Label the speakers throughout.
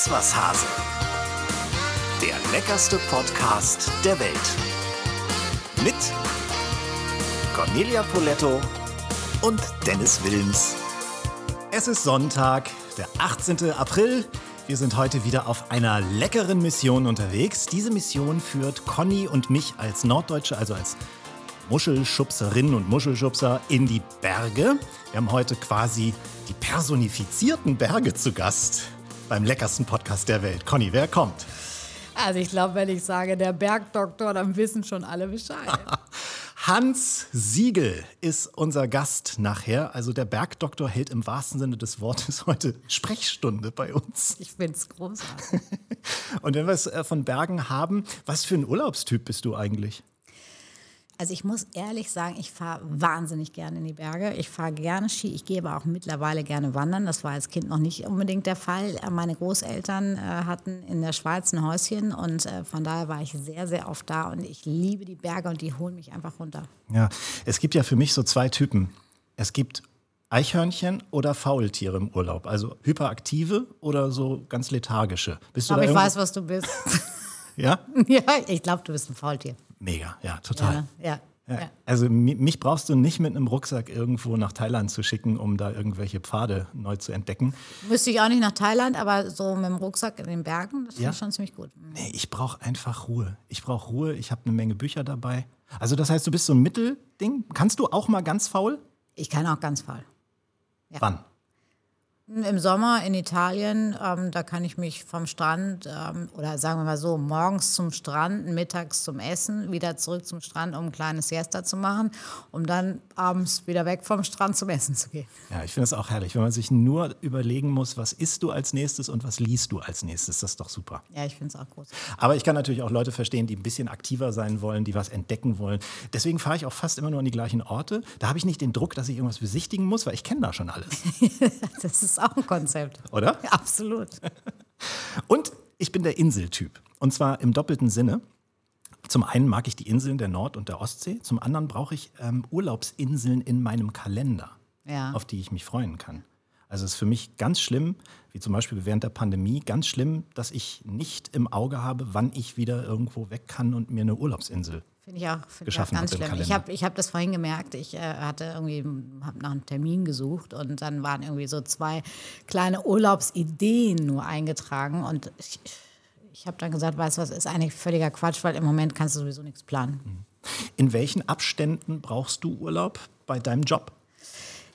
Speaker 1: Iss was Hase. Der leckerste Podcast der Welt. Mit Cornelia Poletto und Dennis Wilms.
Speaker 2: Es ist Sonntag, der 18. April. Wir sind heute wieder auf einer leckeren Mission unterwegs. Diese Mission führt Conny und mich als Norddeutsche, also als Muschelschubserinnen und Muschelschubser in die Berge. Wir haben heute quasi die personifizierten Berge zu Gast beim leckersten Podcast der Welt. Conny, wer kommt?
Speaker 3: Also ich glaube, wenn ich sage, der Bergdoktor, dann wissen schon alle Bescheid.
Speaker 2: Hans Siegel ist unser Gast nachher. Also der Bergdoktor hält im wahrsten Sinne des Wortes heute Sprechstunde bei uns.
Speaker 3: Ich finde es großartig.
Speaker 2: Und wenn wir es äh, von Bergen haben, was für ein Urlaubstyp bist du eigentlich?
Speaker 3: Also ich muss ehrlich sagen, ich fahre wahnsinnig gerne in die Berge. Ich fahre gerne Ski. Ich gehe aber auch mittlerweile gerne wandern. Das war als Kind noch nicht unbedingt der Fall. Äh, meine Großeltern äh, hatten in der Schweiz ein Häuschen und äh, von daher war ich sehr, sehr oft da und ich liebe die Berge und die holen mich einfach runter.
Speaker 2: Ja, es gibt ja für mich so zwei Typen. Es gibt Eichhörnchen oder Faultiere im Urlaub. Also hyperaktive oder so ganz lethargische.
Speaker 3: Bist du aber ich weiß, was du bist.
Speaker 2: ja?
Speaker 3: Ja, ich glaube, du bist ein Faultier.
Speaker 2: Mega, ja, total.
Speaker 3: Ja, ja, ja.
Speaker 2: Also mich brauchst du nicht mit einem Rucksack irgendwo nach Thailand zu schicken, um da irgendwelche Pfade neu zu entdecken.
Speaker 3: Müsste ich auch nicht nach Thailand, aber so mit dem Rucksack in den Bergen, das finde ich schon ziemlich gut.
Speaker 2: Mhm. Nee, ich brauche einfach Ruhe. Ich brauche Ruhe, ich habe eine Menge Bücher dabei. Also das heißt, du bist so ein Mittelding. Kannst du auch mal ganz faul?
Speaker 3: Ich kann auch ganz faul.
Speaker 2: Wann?
Speaker 3: Im Sommer in Italien, ähm, da kann ich mich vom Strand ähm, oder sagen wir mal so, morgens zum Strand, mittags zum Essen, wieder zurück zum Strand, um ein kleines Siesta zu machen, um dann abends wieder weg vom Strand zum Essen zu gehen.
Speaker 2: Ja, ich finde es auch herrlich, wenn man sich nur überlegen muss, was isst du als nächstes und was liest du als nächstes. Das ist doch super.
Speaker 3: Ja, ich finde es auch groß.
Speaker 2: Aber ich kann natürlich auch Leute verstehen, die ein bisschen aktiver sein wollen, die was entdecken wollen. Deswegen fahre ich auch fast immer nur an die gleichen Orte. Da habe ich nicht den Druck, dass ich irgendwas besichtigen muss, weil ich kenne da schon alles.
Speaker 3: das ist auch ein Konzept.
Speaker 2: Oder?
Speaker 3: Ja, absolut.
Speaker 2: Und ich bin der Inseltyp. Und zwar im doppelten Sinne. Zum einen mag ich die Inseln der Nord- und der Ostsee. Zum anderen brauche ich ähm, Urlaubsinseln in meinem Kalender,
Speaker 3: ja.
Speaker 2: auf die ich mich freuen kann. Also es ist für mich ganz schlimm, wie zum Beispiel während der Pandemie, ganz schlimm, dass ich nicht im Auge habe, wann ich wieder irgendwo weg kann und mir eine Urlaubsinsel
Speaker 3: Finde ich auch, find ich auch ganz schlimm. Ich habe ich hab das vorhin gemerkt. Ich äh, hatte irgendwie, habe nach einem Termin gesucht und dann waren irgendwie so zwei kleine Urlaubsideen nur eingetragen und ich, ich habe dann gesagt, weißt du was, ist eigentlich völliger Quatsch, weil im Moment kannst du sowieso nichts planen.
Speaker 2: In welchen Abständen brauchst du Urlaub bei deinem Job?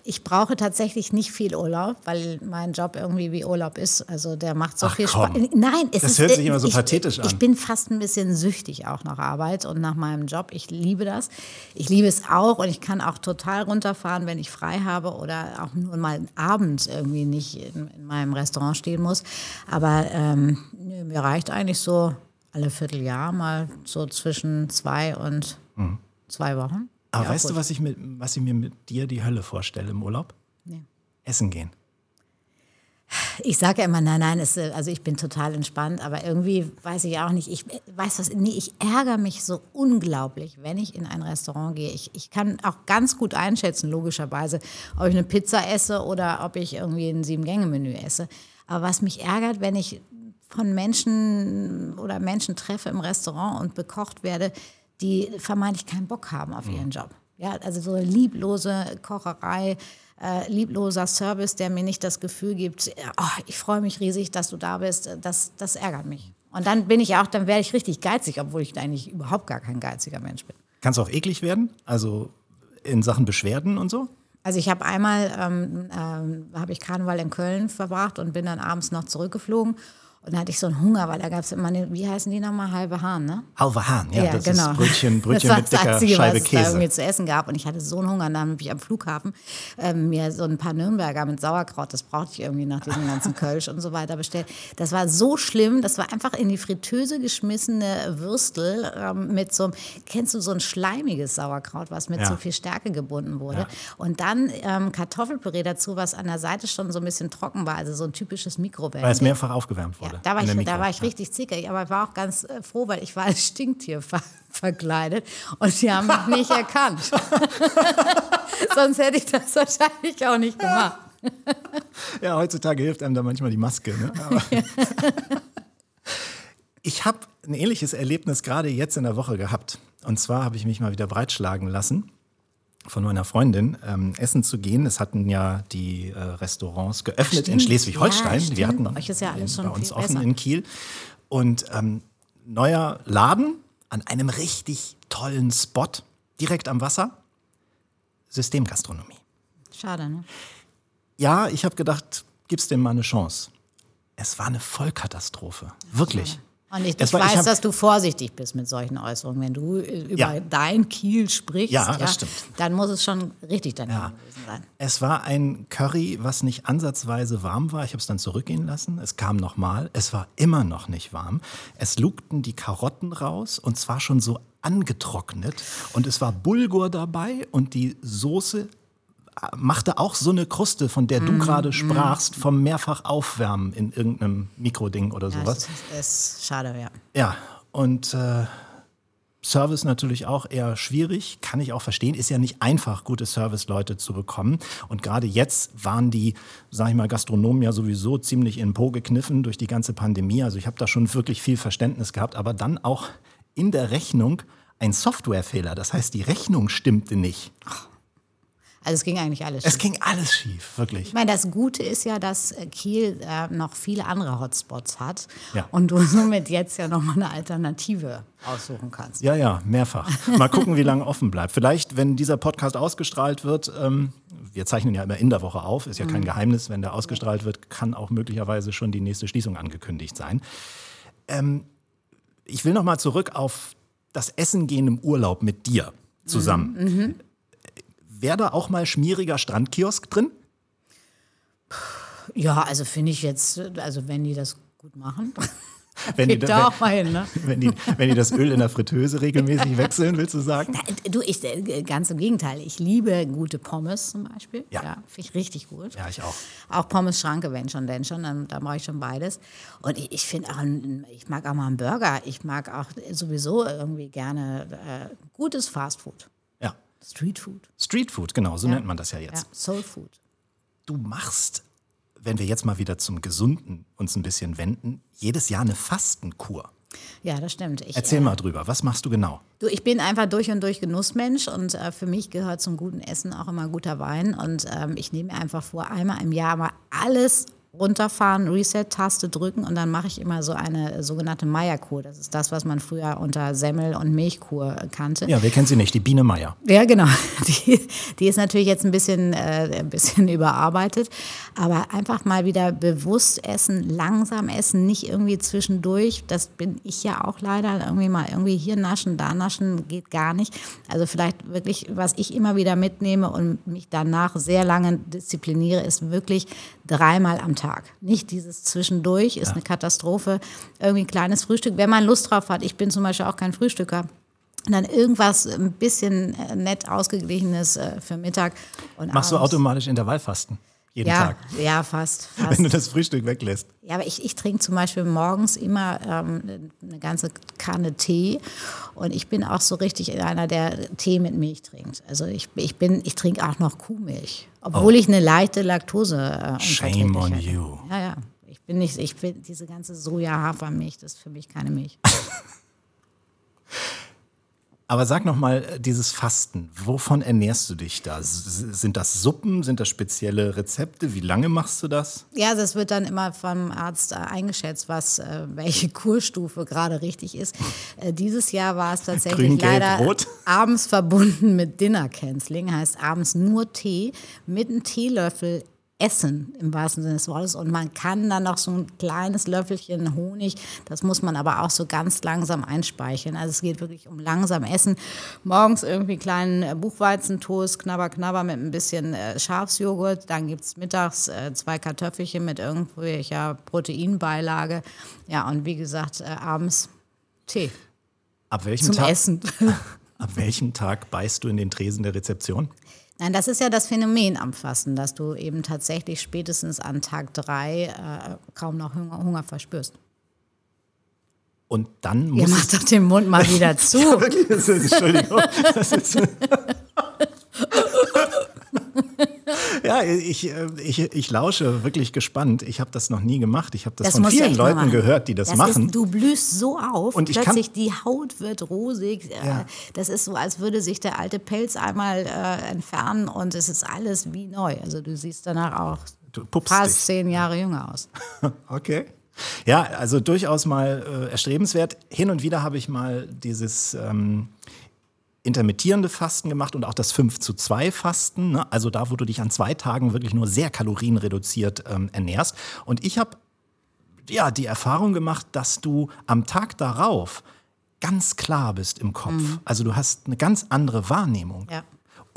Speaker 3: Ich brauche tatsächlich nicht viel Urlaub, weil mein Job irgendwie wie Urlaub ist. Also der macht so
Speaker 2: Ach,
Speaker 3: viel
Speaker 2: Spaß.
Speaker 3: Nein,
Speaker 2: es das ist, hört sich immer so
Speaker 3: ich,
Speaker 2: pathetisch an.
Speaker 3: Ich bin fast ein bisschen süchtig auch nach Arbeit und nach meinem Job. Ich liebe das. Ich liebe es auch und ich kann auch total runterfahren, wenn ich frei habe oder auch nur mal einen Abend irgendwie nicht in, in meinem Restaurant stehen muss. Aber ähm, mir reicht eigentlich so alle Vierteljahr mal so zwischen zwei und mhm. zwei Wochen.
Speaker 2: Aber
Speaker 3: ja,
Speaker 2: weißt gut. du, was ich, mit, was ich mir mit dir die Hölle vorstelle im Urlaub?
Speaker 3: Nee.
Speaker 2: Essen gehen.
Speaker 3: Ich sage ja immer, nein, nein, es, also ich bin total entspannt, aber irgendwie weiß ich auch nicht, ich weiß was, nee, ich ärgere mich so unglaublich, wenn ich in ein Restaurant gehe. Ich, ich kann auch ganz gut einschätzen, logischerweise, ob ich eine Pizza esse oder ob ich irgendwie ein Sieben-Gänge-Menü esse. Aber was mich ärgert, wenn ich von Menschen oder Menschen treffe im Restaurant und bekocht werde, die vermeintlich keinen Bock haben auf ihren Job. Ja, also so eine lieblose Kocherei, äh, liebloser Service, der mir nicht das Gefühl gibt, oh, ich freue mich riesig, dass du da bist, das, das ärgert mich. Und dann bin ich auch, dann werde ich richtig geizig, obwohl ich eigentlich überhaupt gar kein geiziger Mensch bin.
Speaker 2: Kannst du auch eklig werden? Also in Sachen Beschwerden und so?
Speaker 3: Also ich habe einmal, ähm, ähm, habe ich Karneval in Köln verbracht und bin dann abends noch zurückgeflogen. Und da hatte ich so einen Hunger, weil da gab es immer, eine, wie heißen die nochmal, halbe Hahn, ne?
Speaker 2: Halbe Hahn, ja,
Speaker 3: ja
Speaker 2: das
Speaker 3: genau.
Speaker 2: ist Brötchen, Brötchen
Speaker 3: das
Speaker 2: mit dicker
Speaker 3: Einzige,
Speaker 2: Scheibe
Speaker 3: was
Speaker 2: Käse.
Speaker 3: Es da irgendwie zu essen gab und ich hatte so einen Hunger. Und dann habe ich am Flughafen ähm, mir so ein paar Nürnberger mit Sauerkraut, das brauchte ich irgendwie nach diesem ganzen Kölsch und so weiter bestellt. Das war so schlimm, das war einfach in die Fritteuse geschmissene Würstel ähm, mit so einem, kennst du so ein schleimiges Sauerkraut, was mit
Speaker 2: Ja.
Speaker 3: so viel Stärke gebunden wurde.
Speaker 2: Ja.
Speaker 3: Und dann ähm, Kartoffelpüree dazu, was an der Seite schon so ein bisschen trocken war, also so ein typisches Mikrowellen.
Speaker 2: Weil es mehrfach aufgewärmt wurde.
Speaker 3: Ja, da war, ich, da war ich richtig zickig, aber ich war auch ganz äh, froh, weil ich war als Stinktier ver verkleidet und sie haben mich nicht erkannt. Sonst hätte ich das wahrscheinlich auch nicht gemacht.
Speaker 2: ja, heutzutage hilft einem da manchmal die Maske. Ne? Ich habe ein ähnliches Erlebnis gerade jetzt in der Woche gehabt. Und zwar habe ich mich mal wieder breitschlagen lassen von meiner Freundin ähm, essen zu gehen. Es hatten ja die äh, Restaurants geöffnet in Schleswig-Holstein.
Speaker 3: Ja,
Speaker 2: Wir hatten
Speaker 3: euch ist ja alles schon
Speaker 2: bei uns offen
Speaker 3: besser.
Speaker 2: in Kiel. Und ähm, neuer Laden an einem richtig tollen Spot, direkt am Wasser. Systemgastronomie.
Speaker 3: Schade, ne?
Speaker 2: Ja, ich habe gedacht, gib's dem mal eine Chance. Es war eine Vollkatastrophe. Wirklich.
Speaker 3: Und ich, ich
Speaker 2: war- ich
Speaker 3: weiß,
Speaker 2: hab-
Speaker 3: dass du vorsichtig bist mit solchen Äußerungen. Wenn du äh, über
Speaker 2: Ja.
Speaker 3: dein Kiel sprichst,
Speaker 2: Ja, stimmt.
Speaker 3: dann muss es schon richtig daneben
Speaker 2: Ja.
Speaker 3: gewesen sein.
Speaker 2: Es war ein Curry, was nicht ansatzweise warm war. Ich habe es dann zurückgehen lassen. Es kam nochmal. Es war immer noch nicht warm. Es lugten die Karotten raus und zwar schon so angetrocknet. Und es war Bulgur dabei und die Soße machte auch so eine Kruste, von der du
Speaker 3: Mm,
Speaker 2: gerade sprachst, vom mehrfach Aufwärmen in irgendeinem Mikroding oder
Speaker 3: Ja,
Speaker 2: sowas.
Speaker 3: das ist schade, ja.
Speaker 2: Ja, und äh, Service natürlich auch eher schwierig, kann ich auch verstehen. Ist ja nicht einfach, gute Serviceleute zu bekommen. Und gerade jetzt waren die, sag ich mal, Gastronomen ja sowieso ziemlich in den Po gekniffen durch die ganze Pandemie. Also ich habe da schon wirklich viel Verständnis gehabt, aber dann auch in der Rechnung ein Softwarefehler. Das heißt, die Rechnung stimmte nicht.
Speaker 3: Also es ging eigentlich alles
Speaker 2: Es
Speaker 3: schief.
Speaker 2: ging alles schief, wirklich.
Speaker 3: Ich meine, das Gute ist ja, dass äh, Kiel äh, noch viele andere Hotspots hat
Speaker 2: Ja.
Speaker 3: und du somit jetzt ja nochmal eine Alternative aussuchen kannst.
Speaker 2: Ja, ja, mehrfach. Mal gucken, wie lange offen bleibt. Vielleicht, wenn dieser Podcast ausgestrahlt wird, ähm, wir zeichnen ja immer in der Woche auf, ist ja kein Geheimnis, wenn der ausgestrahlt wird, kann auch möglicherweise schon die nächste Schließung angekündigt sein. Ähm, ich will noch mal zurück auf das Essen gehen im Urlaub mit dir zusammen. Wäre da auch mal schmieriger Strandkiosk drin?
Speaker 3: Ja, also finde ich jetzt, also wenn die das gut machen,
Speaker 2: Wenn die,
Speaker 3: geht da auch mal hin, ne?
Speaker 2: wenn, die, wenn die das Öl in der Fritteuse regelmäßig wechseln, willst du sagen?
Speaker 3: Du, ich, äh, ganz im Gegenteil. Ich liebe gute Pommes zum Beispiel.
Speaker 2: Ja.
Speaker 3: Finde ich richtig gut.
Speaker 2: Ja, ich auch.
Speaker 3: Auch Pommes Schranke, wenn schon, denn schon, dann, dann brauche ich schon beides. Und ich, ich finde auch, ich mag auch mal einen Burger. Ich mag auch sowieso irgendwie gerne äh, gutes Fastfood.
Speaker 2: Ja.
Speaker 3: Streetfood.
Speaker 2: Streetfood, genau, so nennt man das ja jetzt.
Speaker 3: Ja, Soulfood.
Speaker 2: Du machst, wenn wir jetzt mal wieder zum Gesunden uns ein bisschen wenden, jedes Jahr eine Fastenkur.
Speaker 3: Ja, das stimmt. Ich,
Speaker 2: Erzähl
Speaker 3: äh,
Speaker 2: mal drüber, was machst du genau?
Speaker 3: Du, ich bin einfach durch und durch Genussmensch und äh, für mich gehört zum guten Essen auch immer guter Wein. Und ähm, ich nehme mir einfach vor, einmal im Jahr mal alles runterfahren, Reset-Taste drücken und dann mache ich immer so eine sogenannte Meierkur. Das ist das, was man früher unter Semmel- und Milchkur kannte.
Speaker 2: Ja, wer kennt sie nicht? Die Biene Meier.
Speaker 3: Ja, genau. Die, die ist natürlich jetzt ein bisschen, äh, ein bisschen überarbeitet. Aber einfach mal wieder bewusst essen, langsam essen, nicht irgendwie zwischendurch. Das bin ich ja auch leider. Irgendwie mal irgendwie hier naschen, da naschen, geht gar nicht. Also vielleicht wirklich, was ich immer wieder mitnehme und mich danach sehr lange diszipliniere, ist wirklich dreimal am Tag. Nicht dieses zwischendurch, ist eine Katastrophe. Irgendwie ein kleines Frühstück, wenn man Lust drauf hat. Ich bin zum Beispiel auch kein Frühstücker. Und dann irgendwas ein bisschen äh, nett ausgeglichenes äh, für Mittag. Und
Speaker 2: Machst du
Speaker 3: abends-
Speaker 2: automatisch Intervallfasten? Jeden
Speaker 3: ja,
Speaker 2: Tag?
Speaker 3: ja, fast.
Speaker 2: Wenn
Speaker 3: fast.
Speaker 2: du das Frühstück weglässt.
Speaker 3: Ja, aber ich, ich trinke zum Beispiel morgens immer ähm, eine ganze Kanne Tee und ich bin auch so richtig einer, der Tee mit Milch trinkt. Also ich, ich bin, ich trinke auch noch Kuhmilch, obwohl ich eine leichte Laktose äh,
Speaker 2: Oh. Shame on you.
Speaker 3: Ja, ja. Ich bin nicht, ich bin diese ganze Soja-Hafermilch, das ist für mich keine Milch.
Speaker 2: Aber sag noch mal, äh, dieses Fasten, wovon ernährst du dich da? Sind das Suppen? Sind das spezielle Rezepte? Wie lange machst du das?
Speaker 3: Ja, das wird dann immer vom Arzt äh, eingeschätzt, was äh, welche Kurstufe gerade richtig ist. Dieses Jahr war es tatsächlich
Speaker 2: Grün, gelb,
Speaker 3: leider
Speaker 2: rot.
Speaker 3: abends verbunden mit Dinner Canceling, heißt abends nur Tee mit einem Teelöffel Essen im wahrsten Sinne des Wortes und man kann dann noch so ein kleines Löffelchen Honig, das muss man aber auch so ganz langsam einspeicheln. Also es geht wirklich um langsam Essen. Morgens irgendwie kleinen äh, Buchweizentoast, knabber, knabber mit ein bisschen äh, Schafsjoghurt. Dann gibt es mittags äh, zwei Kartoffelchen mit irgendwelcher Proteinbeilage. Ja, und wie gesagt, abends Tee
Speaker 2: Ab welchem,
Speaker 3: zum
Speaker 2: Tag,
Speaker 3: Essen.
Speaker 2: ab welchem Tag beißt du in den Tresen der Rezeption?
Speaker 3: Nein, das ist ja das Phänomen am Fasten, dass du eben tatsächlich spätestens an Tag drei äh, kaum noch Hunger, Hunger verspürst.
Speaker 2: Und dann
Speaker 3: Ihr
Speaker 2: muss
Speaker 3: macht doch den Mund mal wieder zu.
Speaker 2: Entschuldigung. Das ist, Ja, ich, äh, ich, ich lausche wirklich gespannt. Ich habe das noch nie gemacht. Ich habe das,
Speaker 3: Das
Speaker 2: von vielen Leuten gehört, die das,
Speaker 3: Das
Speaker 2: machen.
Speaker 3: Ist, du blühst so auf,
Speaker 2: Und ich kann-
Speaker 3: plötzlich die Haut wird rosig. äh,
Speaker 2: Ja.
Speaker 3: Das ist so, als würde sich der alte Pelz einmal äh, entfernen und es ist alles wie neu. Also du siehst danach auch
Speaker 2: Du
Speaker 3: fast zehn Jahre jünger aus.
Speaker 2: Okay. Ja, also durchaus mal äh, erstrebenswert. Hin und wieder habe ich mal dieses ähm, intermittierende Fasten gemacht und auch das 5 zu 2 Fasten. Ne? Also da, wo du dich an zwei Tagen wirklich nur sehr kalorienreduziert ähm, ernährst. Und ich habe ja die Erfahrung gemacht, dass du am Tag darauf ganz klar bist im Kopf. Also du hast eine ganz andere Wahrnehmung.
Speaker 3: Ja.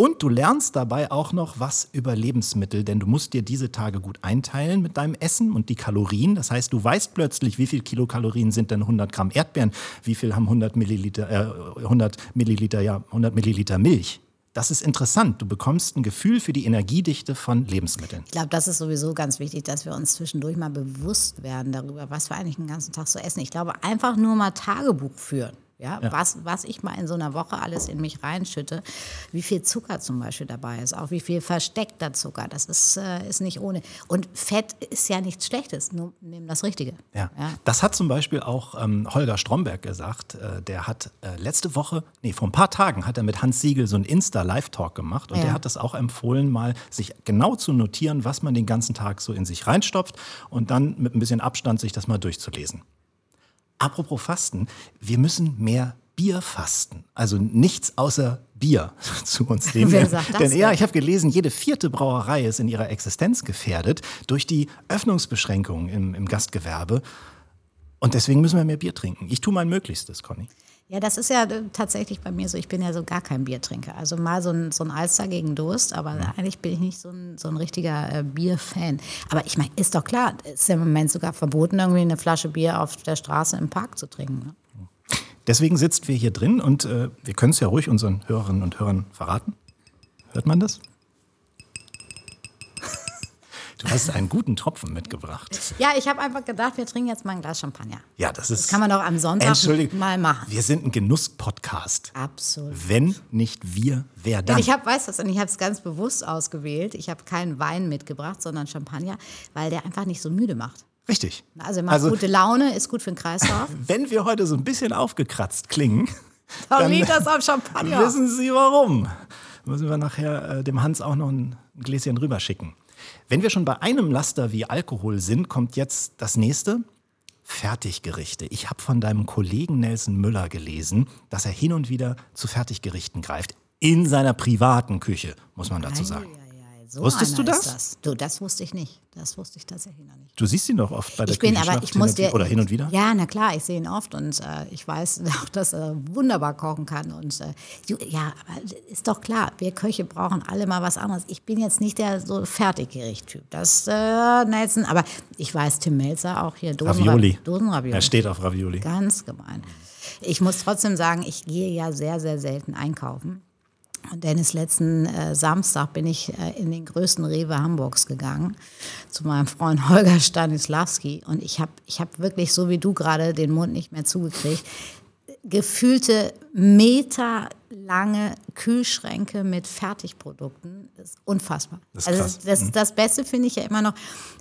Speaker 2: Und du lernst dabei auch noch was über Lebensmittel, denn du musst dir diese Tage gut einteilen mit deinem Essen und die Kalorien. Das heißt, du weißt plötzlich, wie viel Kilokalorien sind denn 100 Gramm Erdbeeren, wie viel haben 100 Milliliter, äh, 100 Milliliter, ja, 100 Milliliter Milch. Das ist interessant. Du bekommst ein Gefühl für die Energiedichte von Lebensmitteln.
Speaker 3: Ich glaube, das ist sowieso ganz wichtig, dass wir uns zwischendurch mal bewusst werden darüber, was wir eigentlich den ganzen Tag so essen. Ich glaube, einfach nur mal Tagebuch führen. Ja, Was, was ich mal in so einer Woche alles in mich reinschütte, wie viel Zucker zum Beispiel dabei ist, auch wie viel versteckter Zucker, das ist, äh, ist nicht ohne. Und Fett ist ja nichts Schlechtes, nur nimm das Richtige.
Speaker 2: Ja. Das hat zum Beispiel auch ähm, Holger Stromberg gesagt. Äh, der hat äh, letzte Woche, nee, vor ein paar Tagen hat er mit Hans Siegel so einen Insta-Live-Talk gemacht. Und
Speaker 3: Ja.
Speaker 2: der hat das auch empfohlen, mal sich genau zu notieren, was man den ganzen Tag so in sich reinstopft und dann mit ein bisschen Abstand sich das mal durchzulesen. Apropos Fasten, wir müssen mehr Bier fasten. Also nichts außer Bier zu uns nehmen.
Speaker 3: Wer sagt das
Speaker 2: Denn ja,
Speaker 3: denn?
Speaker 2: ich habe gelesen, jede vierte Brauerei ist in ihrer Existenz gefährdet durch die Öffnungsbeschränkungen im, im Gastgewerbe. Und deswegen müssen wir mehr Bier trinken. Ich tue mein Möglichstes, Conny.
Speaker 3: Ja, das ist ja äh, tatsächlich bei mir so. Ich bin ja so gar kein Biertrinker. Also mal so ein, so ein Alster gegen Durst, aber eigentlich bin ich nicht so ein, so ein richtiger äh, Bierfan. Aber ich meine, ist doch klar, es ist ja im Moment sogar verboten, irgendwie eine Flasche Bier auf der Straße im Park zu trinken. Ne?
Speaker 2: Deswegen sitzen wir hier drin und äh, wir können es ja ruhig unseren Hörerinnen und Hörern verraten. Hört man das? Du hast einen guten Tropfen mitgebracht.
Speaker 3: Ja, ich habe einfach gedacht, wir trinken jetzt mal ein Glas Champagner.
Speaker 2: Ja, das ist.
Speaker 3: Das kann man doch am Sonntag mal machen.
Speaker 2: Wir sind ein Genuss-Podcast.
Speaker 3: Absolut.
Speaker 2: Wenn nicht wir, wer dann?
Speaker 3: Und ich habe, weißt du und ich habe es ganz bewusst ausgewählt. Ich habe keinen Wein mitgebracht, sondern Champagner, weil der einfach nicht so müde macht.
Speaker 2: Richtig.
Speaker 3: Also, er macht gute Laune, ist gut für den Kreislauf.
Speaker 2: wenn wir heute so ein bisschen aufgekratzt klingen,
Speaker 3: Dann
Speaker 2: Dann-
Speaker 3: liegt das am Champagner.
Speaker 2: wissen Sie warum. Müssen wir nachher äh, dem Hans auch noch ein Gläschen rüberschicken. Wenn wir schon bei einem Laster wie Alkohol sind, kommt jetzt das nächste. Fertiggerichte. Ich habe von deinem Kollegen Nelson Müller gelesen, dass er hin und wieder zu Fertiggerichten greift. In seiner privaten Küche, muss man dazu sagen.
Speaker 3: So
Speaker 2: Wusstest du
Speaker 3: ist
Speaker 2: das?
Speaker 3: Du, das wusste ich nicht. Das wusste ich tatsächlich noch nicht.
Speaker 2: Du siehst ihn doch oft bei der
Speaker 3: Ich bin aber, ich muss dir.
Speaker 2: Oder hin und wieder?
Speaker 3: Ja, na klar, ich sehe ihn oft und äh, ich weiß auch, dass er wunderbar kochen kann. Und äh, ja, aber ist doch klar, wir Köche brauchen alle mal was anderes. Ich bin jetzt nicht der so Fertiggericht-Typ. Das, äh, Nelson, aber ich weiß, Tim Melzer auch hier Dosen
Speaker 2: Ravioli.
Speaker 3: Dosenravioli.
Speaker 2: Er steht auf Ravioli.
Speaker 3: Ganz gemein. Ich muss trotzdem sagen, ich gehe ja sehr, sehr selten einkaufen. Und Dennis, letzten äh, Samstag bin ich äh, in den größten Rewe Hamburgs gegangen zu meinem Freund Holger Stanislawski. Und ich habe ich hab wirklich, so wie du gerade, den Mund nicht mehr zugekriegt, gefühlte meterlange Kühlschränke mit Fertigprodukten. Das ist unfassbar.
Speaker 2: Das ist
Speaker 3: also
Speaker 2: krass.
Speaker 3: das, das Beste finde ich ja immer noch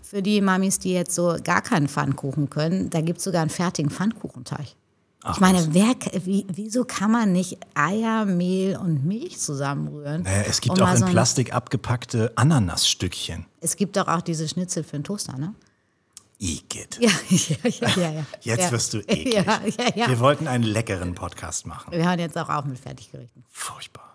Speaker 3: für die Mamis, die jetzt so gar keinen Pfannkuchen können. Da gibt es sogar einen fertigen Pfannkuchenteig. Ich meine, wer, wie, wieso kann man nicht Eier, Mehl und Milch zusammenrühren?
Speaker 2: Naja, es gibt auch in
Speaker 3: so ein-
Speaker 2: Plastik abgepackte Ananasstückchen.
Speaker 3: Es gibt doch auch diese Schnitzel für den Toaster, ne?
Speaker 2: Igitt.
Speaker 3: Ja, ja, ja, ja. ja.
Speaker 2: Jetzt
Speaker 3: ja.
Speaker 2: wirst du eklig.
Speaker 3: Ja.
Speaker 2: Wir wollten einen leckeren Podcast machen.
Speaker 3: Wir hören jetzt auch auf mit Fertiggerichten.
Speaker 2: Furchtbar.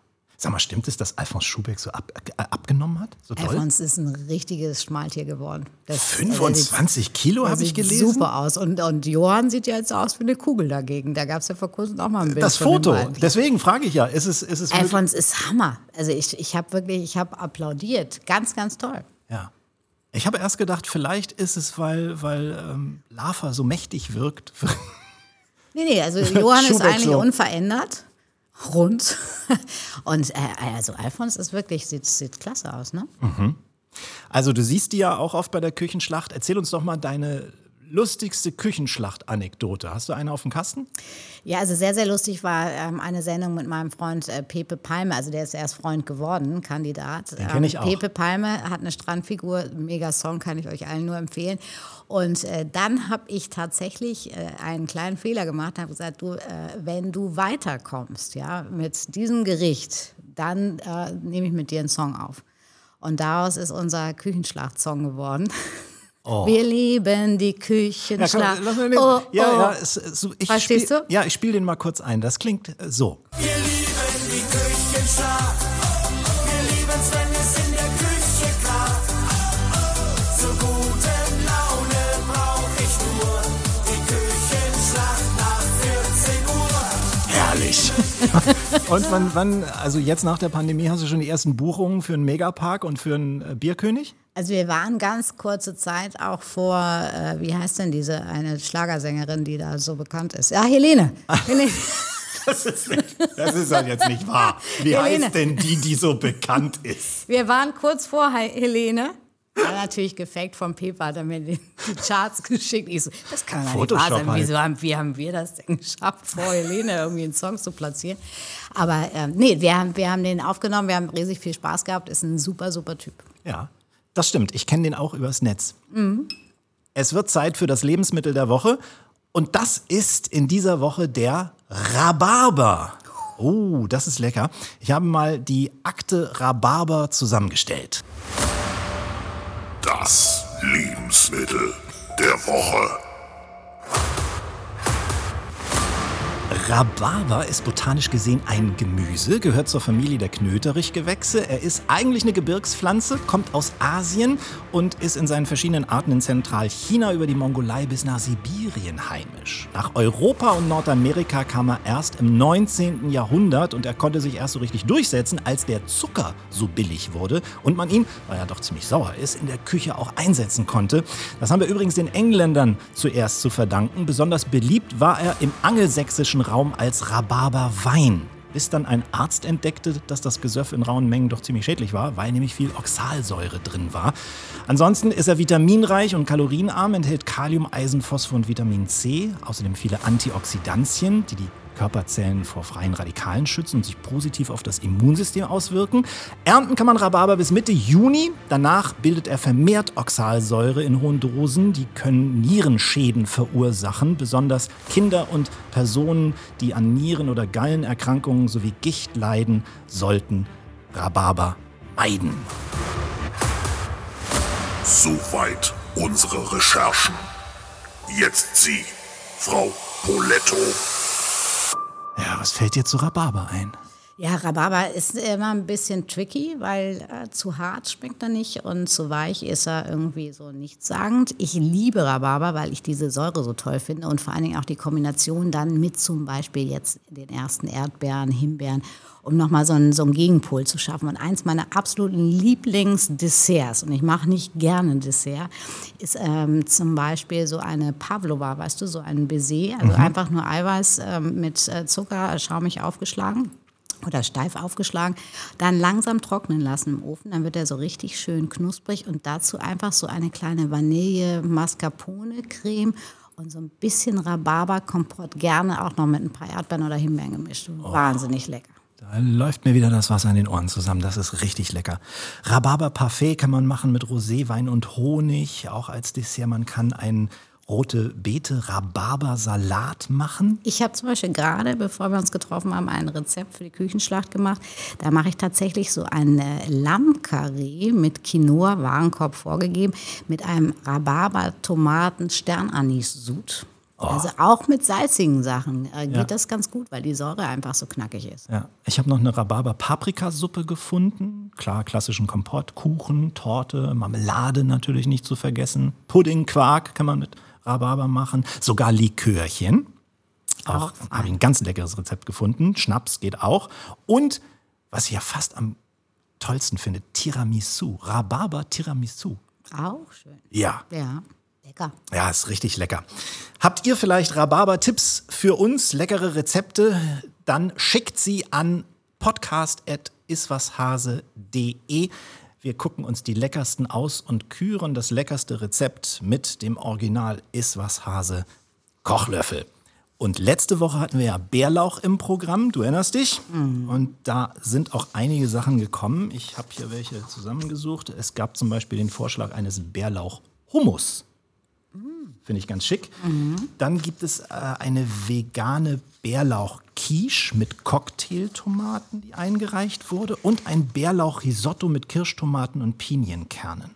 Speaker 2: Sag mal, stimmt es, dass Alfons Schubeck so ab, äh, abgenommen hat? So doll?
Speaker 3: Alfons ist ein richtiges Schmaltier geworden. Das, der sieht-
Speaker 2: 25 Kilo habe ich
Speaker 3: sieht
Speaker 2: gelesen.
Speaker 3: super aus. Und, und Johann sieht ja jetzt aus wie eine Kugel dagegen. Da gab es ja vor kurzem auch mal ein Bild
Speaker 2: Das Foto. Deswegen frage ich ja, ist es, ist es?
Speaker 3: Alfons ist Hammer. Also ich, ich habe wirklich, ich habe applaudiert. Ganz, ganz toll.
Speaker 2: Ja. Ich habe erst gedacht, vielleicht ist es, weil, weil ähm, Lava so mächtig wirkt.
Speaker 3: Nee, nee, also Johann ist eigentlich
Speaker 2: so.
Speaker 3: unverändert. Rund. Und äh, also Alfons ist wirklich, sieht, sieht klasse aus, ne?
Speaker 2: Also du siehst die ja auch oft bei der Küchenschlacht. Erzähl uns doch mal deine lustigste Küchenschlacht-Anekdote? Hast du eine auf dem Kasten?
Speaker 3: Ja, also sehr, sehr lustig war ähm, eine Sendung mit meinem Freund äh, Pepe Palme. Also der ist erst Freund geworden, Kandidat.
Speaker 2: Den kenn ich auch.
Speaker 3: Pepe Palme hat eine Strandfigur, mega Song, kann ich euch allen nur empfehlen. Und äh, dann habe ich tatsächlich äh, einen kleinen Fehler gemacht, habe gesagt, du, äh, wenn du weiterkommst, ja, mit diesem Gericht, dann äh, nehme ich mit dir einen Song auf. Und daraus ist unser Küchenschlacht-Song geworden.
Speaker 2: Oh.
Speaker 3: Wir lieben die
Speaker 2: Ja,
Speaker 3: Küchenschlacht.
Speaker 2: komm, mal den,
Speaker 3: oh,
Speaker 2: ja,
Speaker 3: oh.
Speaker 2: ja, es, es, so, ich
Speaker 3: Verstehst
Speaker 2: spiel,
Speaker 3: du?
Speaker 2: Ja, ich spiele den mal kurz ein. Das klingt äh, so.
Speaker 4: Wir lieben die Küchenschlacht. Wir lieben's, wenn es in der Küche kracht. Zur guten Laune brauch ich nur die Küchenschlacht nach 14 Uhr.
Speaker 2: Herrlich. und wann, wann, also jetzt nach der Pandemie hast du schon die ersten Buchungen für einen Megapark und für einen äh, Bierkönig?
Speaker 3: Also wir waren ganz kurze Zeit auch vor, äh, wie heißt denn diese eine Schlagersängerin, die da so bekannt ist? Ja, Helene. Helene.
Speaker 2: Das ist, das ist doch jetzt nicht wahr. Wie
Speaker 3: Helene.
Speaker 2: heißt denn die, die so bekannt ist?
Speaker 3: Wir waren kurz vor He- Helene. War natürlich gefaked vom Pepa, hat er mir die, Charts geschickt. Ich so, das kann doch nicht wahr sein.
Speaker 2: halt.
Speaker 3: Wieso haben, wie haben wir das denn geschafft, vor Helene irgendwie einen Song zu platzieren? Aber ähm, nee, wir haben, wir haben den aufgenommen, wir haben riesig viel Spaß gehabt. Ist ein super, super Typ.
Speaker 2: Ja, das stimmt. Ich kenne den auch übers Netz. Es wird Zeit für das Lebensmittel der Woche. Und das ist in dieser Woche der Rhabarber. Oh, das ist lecker. Ich habe mal die Akte Rhabarber zusammengestellt.
Speaker 5: Lebensmittel der Woche.
Speaker 2: Rhabarber ist botanisch gesehen ein Gemüse, gehört zur Familie der Knöterichgewächse. Er ist eigentlich eine Gebirgspflanze, kommt aus Asien und ist in seinen verschiedenen Arten in Zentralchina über die Mongolei bis nach Sibirien heimisch. Nach Europa und Nordamerika kam er erst im 19. Jahrhundert und er konnte sich erst so richtig durchsetzen, als der Zucker so billig wurde und man ihn, weil er doch ziemlich sauer ist, in der Küche auch einsetzen konnte. Das haben wir übrigens den Engländern zuerst zu verdanken. Besonders beliebt war er im angelsächsischen Raum als Rhabarberwein. Bis dann ein Arzt entdeckte, dass das Gesöff in rauen Mengen doch ziemlich schädlich war, weil nämlich viel Oxalsäure drin war. Ansonsten ist er vitaminreich und kalorienarm, enthält Kalium, Eisen, Phosphor und Vitamin C. Außerdem viele Antioxidantien, die die Körperzellen vor freien Radikalen schützen und sich positiv auf das Immunsystem auswirken. Ernten kann man Rhabarber bis Mitte Juni. Danach bildet er vermehrt Oxalsäure in hohen Dosen. Die können Nierenschäden verursachen. Besonders Kinder und Personen, die an Nieren- oder Gallenerkrankungen sowie Gicht leiden, sollten Rhabarber meiden.
Speaker 5: Soweit unsere Recherchen. Jetzt Sie, Frau Poletto.
Speaker 2: Ja, was fällt dir zu Rhabarber ein?
Speaker 3: Ja, Rhabarber ist immer ein bisschen tricky, weil äh, zu hart schmeckt er nicht und zu weich ist er irgendwie so nichtssagend. Ich liebe Rhabarber, weil ich diese Säure so toll finde und vor allen Dingen auch die Kombination dann mit zum Beispiel jetzt den ersten Erdbeeren, Himbeeren, um nochmal so einen, so einen Gegenpol zu schaffen. Und eins meiner absoluten Lieblingsdesserts, und ich mache nicht gerne Dessert, ist ähm, zum Beispiel so eine Pavlova, weißt du, so ein Baiser, also einfach nur Eiweiß ähm, mit äh, Zucker schaumig aufgeschlagen oder steif aufgeschlagen, dann langsam trocknen lassen im Ofen, dann wird er so richtig schön knusprig und dazu einfach so eine kleine Vanille Mascarpone Creme und so ein bisschen Rhabarberkompott, gerne auch noch mit ein paar Erdbeeren oder Himbeeren gemischt. Wahnsinnig lecker.
Speaker 2: Da läuft mir wieder das Wasser in den Ohren zusammen. Das ist richtig lecker. Rhabarber-Parfait kann man machen mit Roséwein und Honig, auch als Dessert. Man kann einen rote Beete Rhabarber-Salat machen.
Speaker 3: Ich habe zum Beispiel gerade, bevor wir uns getroffen haben, ein Rezept für die Küchenschlacht gemacht. Da mache ich tatsächlich so ein Lammkarree mit Quinoa, Warenkorb vorgegeben, mit einem Rhabarber-Tomaten-Sternanis-Sud. Also auch mit salzigen Sachen äh, geht
Speaker 2: Ja.
Speaker 3: das ganz gut, weil die Säure einfach so knackig ist.
Speaker 2: Ja, ich habe noch eine Rhabarber-Paprikasuppe gefunden. Klar, klassischen Kompott, Kuchen, Torte, Marmelade natürlich nicht zu vergessen. Pudding, Quark kann man mit Rhabarber machen. Sogar Likörchen. Auch
Speaker 3: Auch
Speaker 2: habe ich ein ganz leckeres Rezept gefunden. Schnaps geht auch. Und was ich ja fast am tollsten finde, Tiramisu. Rhabarber Tiramisu.
Speaker 3: Auch schön.
Speaker 2: Ja,
Speaker 3: Ja, lecker.
Speaker 2: ja, ist richtig lecker. Habt ihr vielleicht Rhabarber-Tipps für uns, leckere Rezepte? Dann schickt sie an podcast.iswashase.de. Wir gucken uns die leckersten aus und küren das leckerste Rezept mit dem Original Iswas Hase Kochlöffel. Und letzte Woche hatten wir ja Bärlauch im Programm, du erinnerst dich? Und da sind auch einige Sachen gekommen. Ich habe hier welche zusammengesucht. Es gab zum Beispiel den Vorschlag eines Bärlauch-Hummus. Finde ich ganz schick. Dann gibt es äh, eine vegane Bärlauch-Quiche mit Cocktailtomaten, die eingereicht wurde. Und ein Bärlauch-Risotto mit Kirschtomaten und Pinienkernen.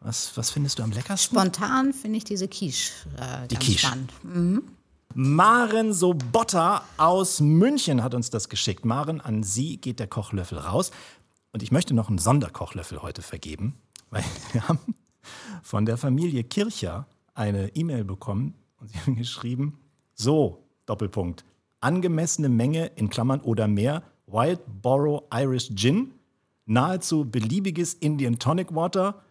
Speaker 2: Was, was findest du am leckersten?
Speaker 3: Spontan finde ich diese Quiche äh,
Speaker 2: Die
Speaker 3: ganz
Speaker 2: Quiche.
Speaker 3: spannend.
Speaker 2: Maren Sobotta aus München hat uns das geschickt. Maren, an Sie geht der Kochlöffel raus. Und ich möchte noch einen Sonderkochlöffel heute vergeben, weil wir haben von der Familie Kircher eine E-Mail bekommen und sie haben geschrieben, so, Doppelpunkt, angemessene Menge in Klammern oder mehr, Wild Borough Irish Gin, nahezu beliebiges Indian Tonic Water,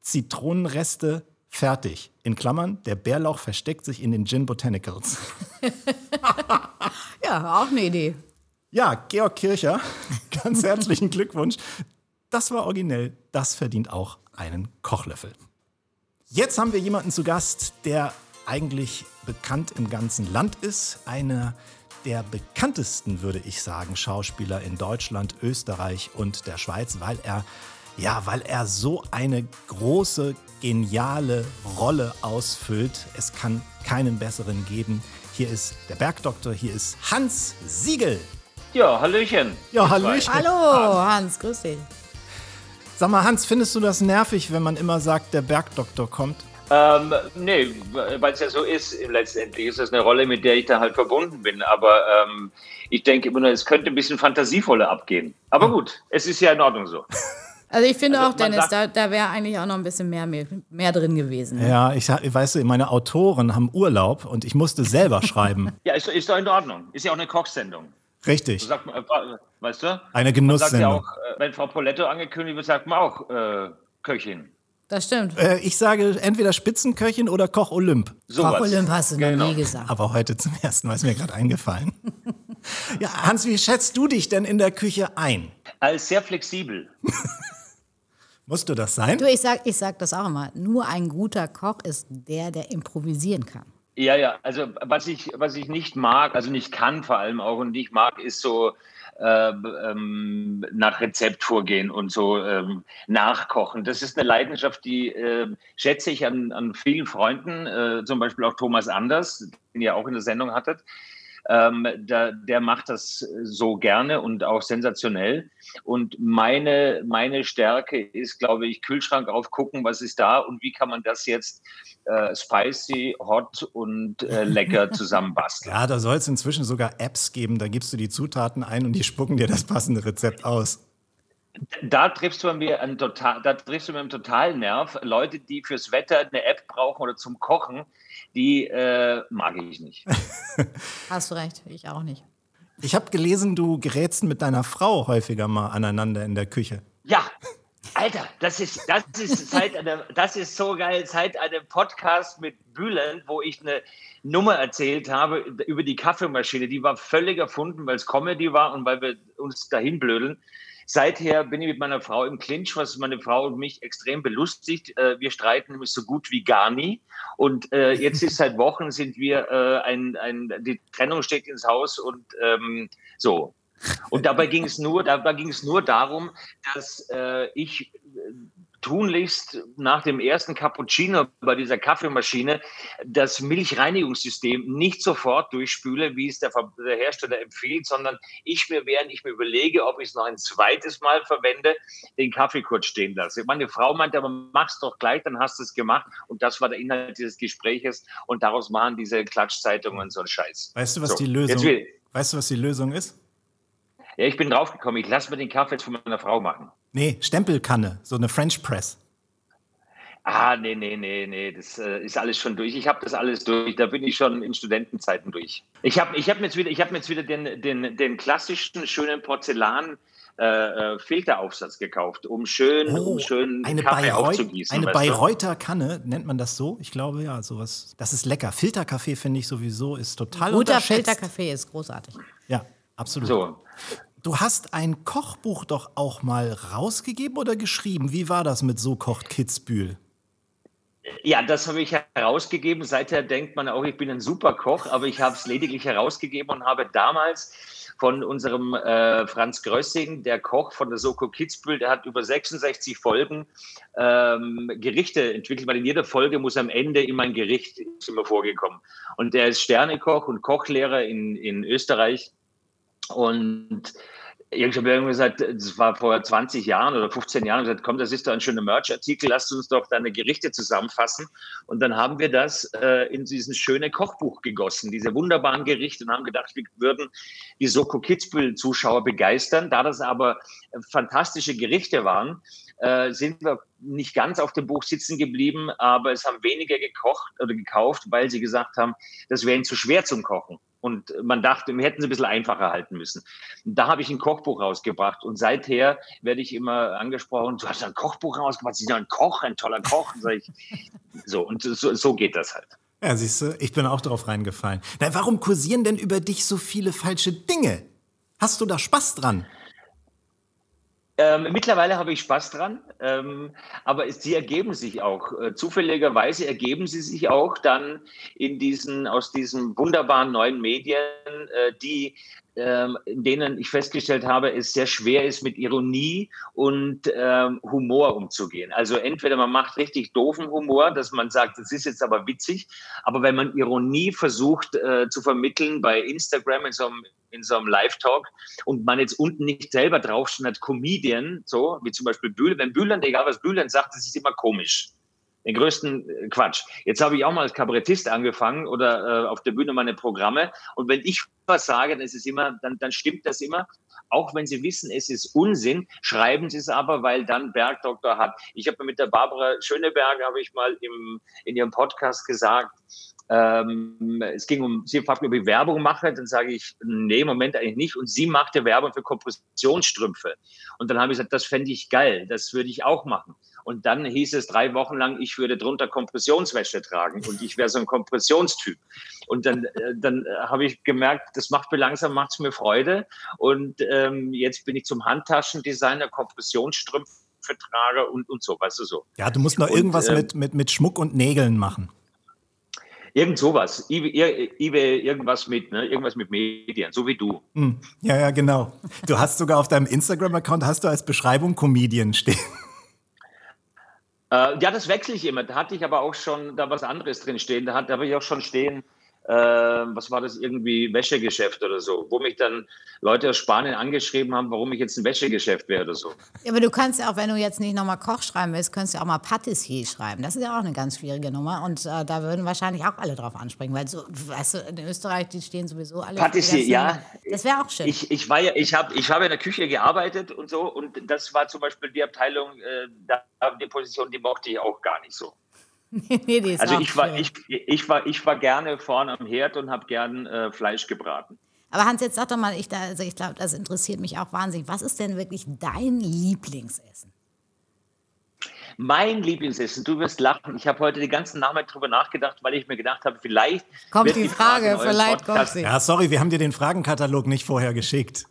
Speaker 2: Zitronenreste, fertig. In Klammern, der Bärlauch versteckt sich in den Gin Botanicals.
Speaker 3: Ja, auch eine Idee.
Speaker 2: Ja, Georg Kircher, ganz herzlichen Glückwunsch. Das war originell. Das verdient auch einen Kochlöffel. Jetzt haben wir jemanden zu Gast, der eigentlich bekannt im ganzen Land ist. Einer der bekanntesten, würde ich sagen, Schauspieler in Deutschland, Österreich und der Schweiz, weil er ja, weil er so eine große, geniale Rolle ausfüllt. Es kann keinen besseren geben. Hier ist der Bergdoktor, hier ist Hans Siegel.
Speaker 6: Ja, Hallöchen.
Speaker 2: Ja. Hallöchen.
Speaker 3: Hallo, Hans, grüß dich.
Speaker 2: Sag mal, Hans, findest du das nervig, wenn man immer sagt, der Bergdoktor kommt?
Speaker 6: Ähm, nee, weil es ja so ist, letztendlich ist das eine Rolle, mit der ich da halt verbunden bin. Aber ähm, ich denke immer nur, es könnte ein bisschen fantasievoller abgehen. Aber gut, es ist ja in Ordnung so.
Speaker 3: Also ich finde
Speaker 6: Also
Speaker 3: auch, Dennis, da,
Speaker 6: sagt-
Speaker 3: da wäre eigentlich auch noch ein bisschen mehr, mehr, mehr drin gewesen. ne?
Speaker 2: Ja, ich weißt du, meine Autoren haben Urlaub und ich musste selber schreiben.
Speaker 6: Ja, ist, ist doch in Ordnung. Ist ja auch eine Kochsendung.
Speaker 2: Richtig.
Speaker 6: Sagt man, äh, weißt du?
Speaker 2: Eine
Speaker 6: Man sagt ja
Speaker 2: Genusssendung.
Speaker 6: auch, äh, wenn Frau Poletto angekündigt wird, sagt man auch äh, Köchin.
Speaker 3: Das stimmt.
Speaker 2: Äh, ich sage entweder Spitzenköchin oder Koch Olymp.
Speaker 6: Sowas.
Speaker 3: Koch Olymp hast du noch
Speaker 6: Genau.
Speaker 3: nie gesagt.
Speaker 2: Aber heute zum ersten Mal ist mir gerade eingefallen. ja, Hans, wie schätzt du dich denn in der Küche ein?
Speaker 6: Als sehr flexibel.
Speaker 2: Musst du das sein?
Speaker 3: Du, ich sag, ich sag das auch immer. Nur ein guter Koch ist der, der improvisieren kann.
Speaker 6: Ja, ja, also was ich, was ich nicht mag, also nicht kann vor allem auch und nicht mag, ist so äh, ähm, nach Rezept vorgehen und so ähm, nachkochen. Das ist eine Leidenschaft, die äh, schätze ich an, an vielen Freunden, äh, zum Beispiel auch Thomas Anders, den ihr auch in der Sendung hattet. Ähm, da, der macht das so gerne und auch sensationell. Und meine, meine Stärke ist, glaube ich, Kühlschrank aufgucken, was ist da und wie kann man das jetzt äh, spicy, hot und äh, lecker zusammenbasteln.
Speaker 2: Ja, da soll es inzwischen sogar Apps geben, da gibst du die Zutaten ein und die spucken dir das passende Rezept aus.
Speaker 6: Da triffst du mir einen total, da triffst du mir einen totalen Nerv. Leute, die fürs Wetter eine App brauchen oder zum Kochen, die äh, mag ich nicht.
Speaker 3: Hast du recht, ich auch nicht.
Speaker 2: Ich habe gelesen, du gerätst mit deiner Frau häufiger mal aneinander in der Küche.
Speaker 6: Ja, Alter, das ist, das ist seit einem, das ist so geil, seit einem Podcast mit Bülent, wo ich eine Nummer erzählt habe über die Kaffeemaschine. Die war völlig erfunden, weil es Comedy war und weil wir uns dahin blödeln. Seither bin ich mit meiner Frau im Clinch, was meine Frau und mich extrem belustigt. Äh, Wir streiten nämlich so gut wie gar nie. Und äh, jetzt ist seit Wochen sind wir äh, ein, ein, die Trennung steckt ins Haus und ähm, so. Und dabei ging es nur, dabei ging es nur darum, dass äh, ich tunlichst nach dem ersten Cappuccino bei dieser Kaffeemaschine das Milchreinigungssystem nicht sofort durchspüle, wie es der, der Hersteller empfiehlt, sondern ich mir, während ich mir überlege, ob ich es noch ein zweites Mal verwende, den Kaffee kurz stehen lasse. Meine Frau meinte, aber mach's doch gleich, dann hast du es gemacht. Und das war der Inhalt dieses Gespräches. Und daraus machen diese Klatschzeitungen so einen Scheiß.
Speaker 2: Weißt du, was
Speaker 6: So,
Speaker 2: die Lösung? Weißt du, was die Lösung ist?
Speaker 6: Ja, ich bin draufgekommen. Ich lasse mir den Kaffee jetzt von meiner Frau machen.
Speaker 2: Nee, Stempelkanne, so eine French Press.
Speaker 6: Ah, nee, nee, nee, nee, das äh, ist alles schon durch. Ich habe das alles durch. Da bin ich schon in Studentenzeiten durch. Ich habe ich hab mir jetzt wieder, ich hab mir jetzt wieder den, den, den klassischen schönen Porzellan äh, äh, Filteraufsatz gekauft, um schön, um schön
Speaker 2: Oh, eine,
Speaker 6: Kaffee
Speaker 2: Bayreuth,
Speaker 6: aufzugießen.
Speaker 2: eine? Bayreuther Kanne, nennt man das so? Ich glaube ja, sowas. Das ist lecker. Filterkaffee finde ich sowieso, ist total
Speaker 3: Guter
Speaker 2: unterschätzt.
Speaker 3: Filterkaffee ist großartig.
Speaker 2: Ja, absolut.
Speaker 6: So.
Speaker 2: Du hast ein Kochbuch doch auch mal rausgegeben oder geschrieben. Wie war das mit So kocht Kitzbühel?
Speaker 6: Ja, das habe ich herausgegeben. Seither denkt man auch, ich bin ein super Koch, aber ich habe es lediglich herausgegeben und habe damals von unserem äh, Franz Grössing, der Koch von der Soko Kitzbühel, der hat über 66 Folgen ähm, Gerichte entwickelt, weil in jeder Folge muss am Ende immer ein Gericht immer vorgekommen. Und der ist Sternekoch und Kochlehrer in, in Österreich. Und ich habe irgendwie gesagt, das war vor 20 Jahren oder 15 Jahren, gesagt, komm, das ist doch ein schöner Merch-Artikel, lasst uns doch deine Gerichte zusammenfassen. Und dann haben wir das äh, in dieses schöne Kochbuch gegossen, diese wunderbaren Gerichte und haben gedacht, wir würden die Soko Kitzbühel-Zuschauer begeistern. Da das aber fantastische Gerichte waren, äh, sind wir nicht ganz auf dem Buch sitzen geblieben, aber es haben weniger gekocht oder gekauft, weil sie gesagt haben, das wäre ihnen zu schwer zum Kochen. Und man dachte, wir hätten es ein bisschen einfacher halten müssen. Da habe ich ein Kochbuch rausgebracht. Und seither werde ich immer angesprochen, du hast ein Kochbuch rausgebracht, Sie sind ein Koch, ein toller Koch. Und ich, so, und so, so geht das halt.
Speaker 2: Ja, siehst du, ich bin auch drauf reingefallen. Na, warum kursieren denn über dich so viele falsche Dinge? Hast du da Spaß dran?
Speaker 6: Ähm, mittlerweile habe ich Spaß dran, ähm, aber sie ergeben sich auch. Äh, zufälligerweise ergeben sie sich auch dann in diesen, aus diesen wunderbaren neuen Medien, äh, die ähm, in denen ich festgestellt habe, es sehr schwer ist, mit Ironie und ähm, Humor umzugehen. Also entweder man macht richtig doofen Humor, dass man sagt, das ist jetzt aber witzig, aber wenn man Ironie versucht äh, zu vermitteln bei Instagram in so einem in so einem Live-Talk und man jetzt unten nicht selber draufsteht hat, Comedian, so wie zum Beispiel Bühlen. Wenn Bühlen, egal was Bühlen sagt, das ist immer komisch. Den größten äh, Quatsch. Jetzt habe ich auch mal als Kabarettist angefangen oder äh, auf der Bühne meine Programme. Und wenn ich was sage, dann ist es immer, dann, dann stimmt das immer. Auch wenn Sie wissen, es ist Unsinn, schreiben Sie es aber, weil dann Bergdoktor hat. Ich habe mit der Barbara Schöneberger, habe ich mal im, in ihrem Podcast gesagt, ähm, es ging um, sie fragt mich, ob ich Werbung mache, dann sage ich, nee, im Moment eigentlich nicht. Und sie machte Werbung für Kompressionsstrümpfe. Und dann habe ich gesagt, das fände ich geil, das würde ich auch machen. Und dann hieß es drei Wochen lang, ich würde drunter Kompressionswäsche tragen und ich wäre so ein Kompressionstyp. Und dann, äh, dann äh, habe ich gemerkt, das macht mir langsam, macht es mir Freude. Und ähm, jetzt bin ich zum Handtaschendesigner, Kompressionsstrümpfe trage und, und so, weißt du so.
Speaker 2: Ja, du musst noch irgendwas und, äh, mit, mit, mit Schmuck und Nägeln machen.
Speaker 6: Irgend sowas. eBay, irgendwas mit, ne? irgendwas mit Medien, so wie du.
Speaker 2: Hm. Ja, ja, genau. Du hast sogar auf deinem Instagram-Account hast du als Beschreibung Comedian stehen.
Speaker 6: Äh, ja, das wechsle ich immer. Da hatte ich aber auch schon da was anderes drin stehen. Da, da habe ich auch schon stehen, äh, was war das, irgendwie Wäschegeschäft oder so, wo mich dann Leute aus Spanien angeschrieben haben, warum ich jetzt ein Wäschegeschäft wäre oder so.
Speaker 3: Ja, aber du kannst ja auch, wenn du jetzt nicht nochmal Koch schreiben willst, kannst du auch mal Patissier schreiben. Das ist ja auch eine ganz schwierige Nummer und äh, da würden wahrscheinlich auch alle drauf ansprechen, weil so, weißt du, in Österreich, die stehen sowieso alle.
Speaker 6: Patissier, ja.
Speaker 3: Das wäre auch schön.
Speaker 6: Ich, ich war ja, ich habe ich hab in der Küche gearbeitet und so und das war zum Beispiel die Abteilung, äh, da, die Position, die mochte ich auch gar nicht so. nee, die ist also ich war, ich, ich, war, ich war gerne vorne am Herd und habe gern äh, Fleisch gebraten.
Speaker 3: Aber Hans, jetzt sag doch mal, ich, da, also ich glaube, das interessiert mich auch wahnsinnig. Was ist denn wirklich dein Lieblingsessen?
Speaker 6: Mein Lieblingsessen, du wirst lachen. Ich habe heute den ganzen Nachmittag darüber nachgedacht, weil ich mir gedacht habe, vielleicht.
Speaker 3: Kommt die, die Frage, Frage vielleicht kommt sie.
Speaker 2: Ja, sorry, wir haben dir den Fragenkatalog nicht vorher geschickt.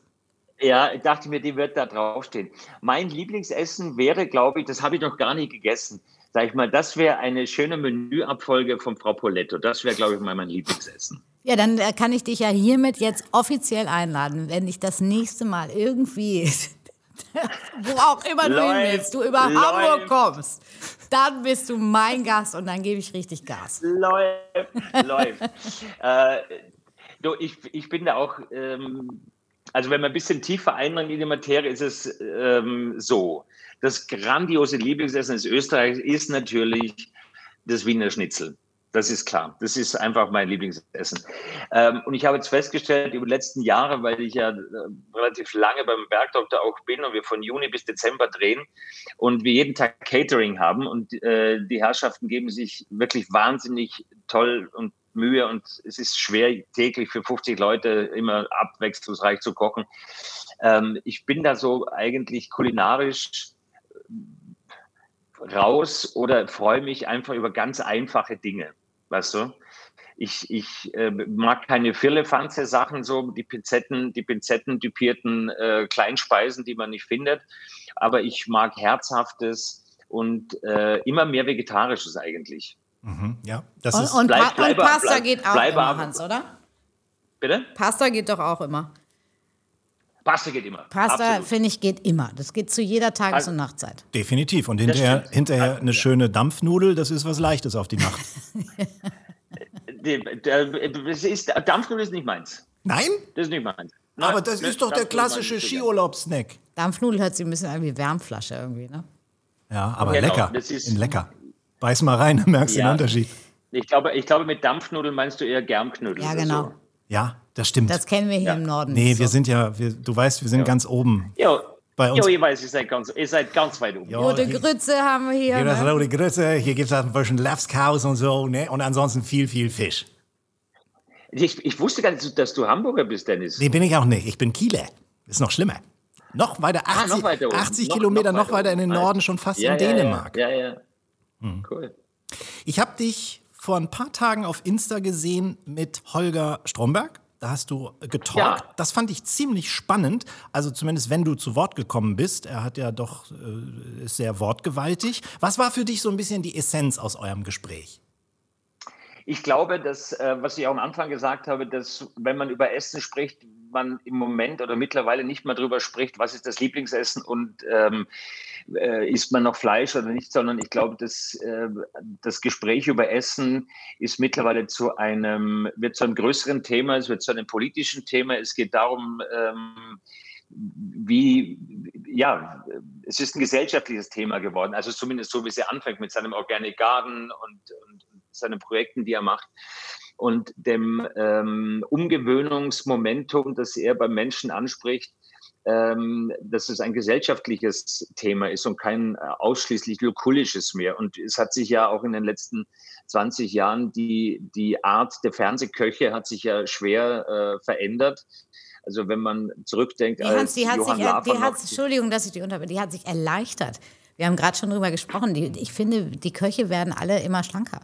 Speaker 6: Ja, ich dachte mir, die wird da draufstehen. Mein Lieblingsessen wäre, glaube ich, das habe ich noch gar nicht gegessen sag ich mal, das wäre eine schöne Menüabfolge von Frau Poletto. Das wäre, glaube ich, mal mein Lieblingsessen.
Speaker 3: Ja, dann äh, kann ich dich ja hiermit jetzt offiziell einladen, wenn ich das nächste Mal irgendwie, wo auch immer du hin willst, du über läuft. Hamburg kommst, dann bist du mein Gast und dann gebe ich richtig Gas.
Speaker 6: Läuft, läuft. äh, du, ich, ich bin da auch, ähm, also wenn man ein bisschen tiefer eindringt in die Materie, ist es ähm, so das grandiose Lieblingsessen des Österreichs ist natürlich das Wiener Schnitzel. Das ist klar. Das ist einfach mein Lieblingsessen. Ähm, und ich habe jetzt festgestellt, über die letzten Jahre, weil ich ja äh, relativ lange beim Bergdoktor auch bin und wir von Juni bis Dezember drehen und wir jeden Tag Catering haben und äh, die Herrschaften geben sich wirklich wahnsinnig toll und Mühe und es ist schwer, täglich für 50 Leute immer abwechslungsreich zu kochen. Ähm, ich bin da so eigentlich kulinarisch raus oder freue mich einfach über ganz einfache Dinge. Weißt du? ich, ich äh, mag keine firlefanze Sachen, so die Pinzetten, die Pinzetten-typierten äh, Kleinspeisen, die man nicht findet. Aber ich mag Herzhaftes und äh, immer mehr Vegetarisches eigentlich.
Speaker 2: Mhm, ja, das
Speaker 3: Und,
Speaker 2: ist.
Speaker 3: und,
Speaker 6: Bleib-
Speaker 3: Pa- und Pasta
Speaker 6: bleib-
Speaker 3: geht auch immer, Hans, oder?
Speaker 6: Bitte?
Speaker 3: Pasta geht doch auch immer.
Speaker 6: Pasta geht immer.
Speaker 3: Pasta, finde ich, geht immer. Das geht zu jeder Tages-
Speaker 6: Also-
Speaker 3: und Nachtzeit.
Speaker 2: Definitiv. Und hinterher, hinterher eine schöne Dampfnudel, das ist was Leichtes auf die Nacht.
Speaker 6: Das ist, nicht meins.
Speaker 2: Nein?
Speaker 6: Das ist nicht meins. Nein,
Speaker 2: Aber das ist doch der klassische. Skiurlaubssnack.
Speaker 3: Dampfnudel hört sich ein bisschen an wie Wärmflasche irgendwie, ne?
Speaker 2: Ja, aber
Speaker 6: Genau,
Speaker 2: lecker.
Speaker 6: das ist-
Speaker 2: In lecker. Beiß mal rein, dann merkst du den
Speaker 6: Ja.
Speaker 2: Unterschied.
Speaker 6: Ich glaube, ich glaube, mit Dampfnudeln meinst du eher Germknödel.
Speaker 3: Ja, genau.
Speaker 6: So.
Speaker 2: Ja, das stimmt.
Speaker 3: Das kennen wir hier
Speaker 6: Ja.
Speaker 3: im Norden.
Speaker 2: nee,
Speaker 3: nicht
Speaker 2: wir
Speaker 3: so.
Speaker 2: sind ja, wir, du weißt, wir sind ganz oben.
Speaker 6: Ja,
Speaker 2: Bei uns-
Speaker 6: ja, ich weiß, ihr seid ganz, ihr seid ganz weit oben.
Speaker 2: Ja,
Speaker 3: Rote Grütze haben wir hier.
Speaker 2: Hier das
Speaker 3: Ne?
Speaker 2: rote Grütze, hier gibt es ein bisschen Lapskaus und so, ne? Und ansonsten viel, viel Fisch.
Speaker 6: Ich, ich wusste gar nicht, dass du Hamburger bist, Dennis.
Speaker 2: Nee, bin ich auch nicht. Ich bin Kieler. Ist noch schlimmer. Noch weiter, 80,
Speaker 6: Ah, noch weiter oben.
Speaker 2: 80
Speaker 6: Noch-
Speaker 2: Kilometer noch,
Speaker 6: noch
Speaker 2: weiter in den
Speaker 6: weiter
Speaker 2: Norden, schon fast
Speaker 6: ja,
Speaker 2: in
Speaker 6: ja,
Speaker 2: Dänemark.
Speaker 6: Ja, ja. ja.
Speaker 2: Hm.
Speaker 6: Cool.
Speaker 2: Ich habe dich vor ein paar Tagen auf Insta gesehen mit Holger Stromberg. Da hast du getalkt.
Speaker 6: Ja.
Speaker 2: Das fand ich ziemlich spannend. Also zumindest, wenn du zu Wort gekommen bist. Er hat ja doch äh, ist sehr wortgewaltig. Was war für dich so ein bisschen die Essenz aus eurem Gespräch?
Speaker 6: Ich glaube, dass, äh, was ich auch am Anfang gesagt habe, dass wenn man über Essen spricht, man im Moment oder mittlerweile nicht mehr darüber spricht, was ist das Lieblingsessen und ähm, äh, isst man noch Fleisch oder nicht, sondern ich glaube, dass äh, das Gespräch über Essen ist mittlerweile zu einem, wird zu einem größeren Thema, es wird zu einem politischen Thema. Es geht darum, ähm, wie, ja, es ist ein gesellschaftliches Thema geworden. Also zumindest so, wie es anfängt mit seinem Organic Garden und, und seinen Projekten, die er macht. Und dem ähm, Umgewöhnungsmomentum, das er beim Menschen anspricht, ähm, dass es ein gesellschaftliches Thema ist und kein äh, ausschließlich lukullisches mehr. Und es hat sich ja auch in den letzten 20 Jahren die, die Art der Fernsehköche hat sich ja schwer äh, verändert. Also wenn man zurückdenkt,
Speaker 3: Die
Speaker 6: als
Speaker 3: die hat
Speaker 6: Johann
Speaker 3: sich,
Speaker 6: Lafer
Speaker 3: die hat, Entschuldigung, dass ich die unterbreche, die hat sich erleichtert. Wir haben gerade schon drüber gesprochen. Die, ich finde, die Köche werden alle immer schlanker.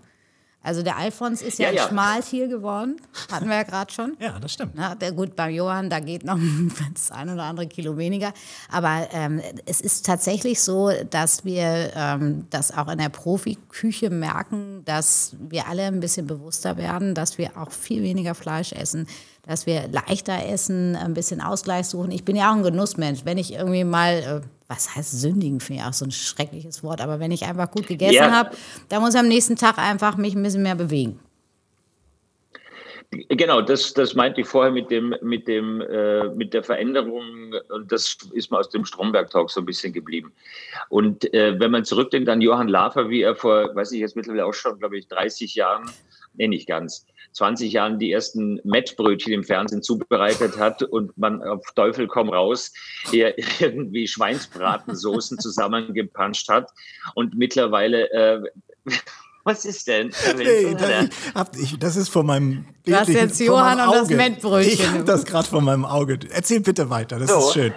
Speaker 3: Also der Alfons ist ja,
Speaker 6: Ja, ja.
Speaker 3: ein Schmaltier geworden, hatten wir ja gerade schon.
Speaker 2: Ja, das stimmt.
Speaker 3: Na, der, gut, beim Johann, da geht noch das ein oder andere Kilo weniger. Aber ähm, es ist tatsächlich so, dass wir ähm, das auch in der Profiküche merken, dass wir alle ein bisschen bewusster werden, dass wir auch viel weniger Fleisch essen, dass wir leichter essen, ein bisschen Ausgleich suchen. Ich bin ja auch ein Genussmensch. Wenn ich irgendwie mal, äh, was heißt sündigen, finde ich auch so ein schreckliches Wort, aber wenn ich einfach gut gegessen
Speaker 6: Ja.
Speaker 3: habe, dann muss ich am nächsten Tag einfach mich ein bisschen mehr bewegen.
Speaker 6: Genau, das, das meinte ich vorher mit dem, mit dem, äh, mit der Veränderung und das ist mir aus dem Stromberg-Talk so ein bisschen geblieben. Und äh, wenn man zurückdenkt an Johann Lafer, wie er vor, weiß ich jetzt mittlerweile auch schon, glaube ich, 30 Jahren, nee, nicht ganz, 20 Jahren die ersten Mettbrötchen im Fernsehen zubereitet hat und man auf Teufel komm raus er irgendwie Schweinsbratensoßen zusammengepanscht hat und mittlerweile, äh, was ist denn?
Speaker 2: Nee, das, ich hab, ich, das ist von meinem
Speaker 3: Du hast jetzt Johann und das. Mettbrötchen.
Speaker 2: Ich habe das gerade von meinem Auge. Erzähl bitte weiter, das
Speaker 6: So.
Speaker 2: ist schön.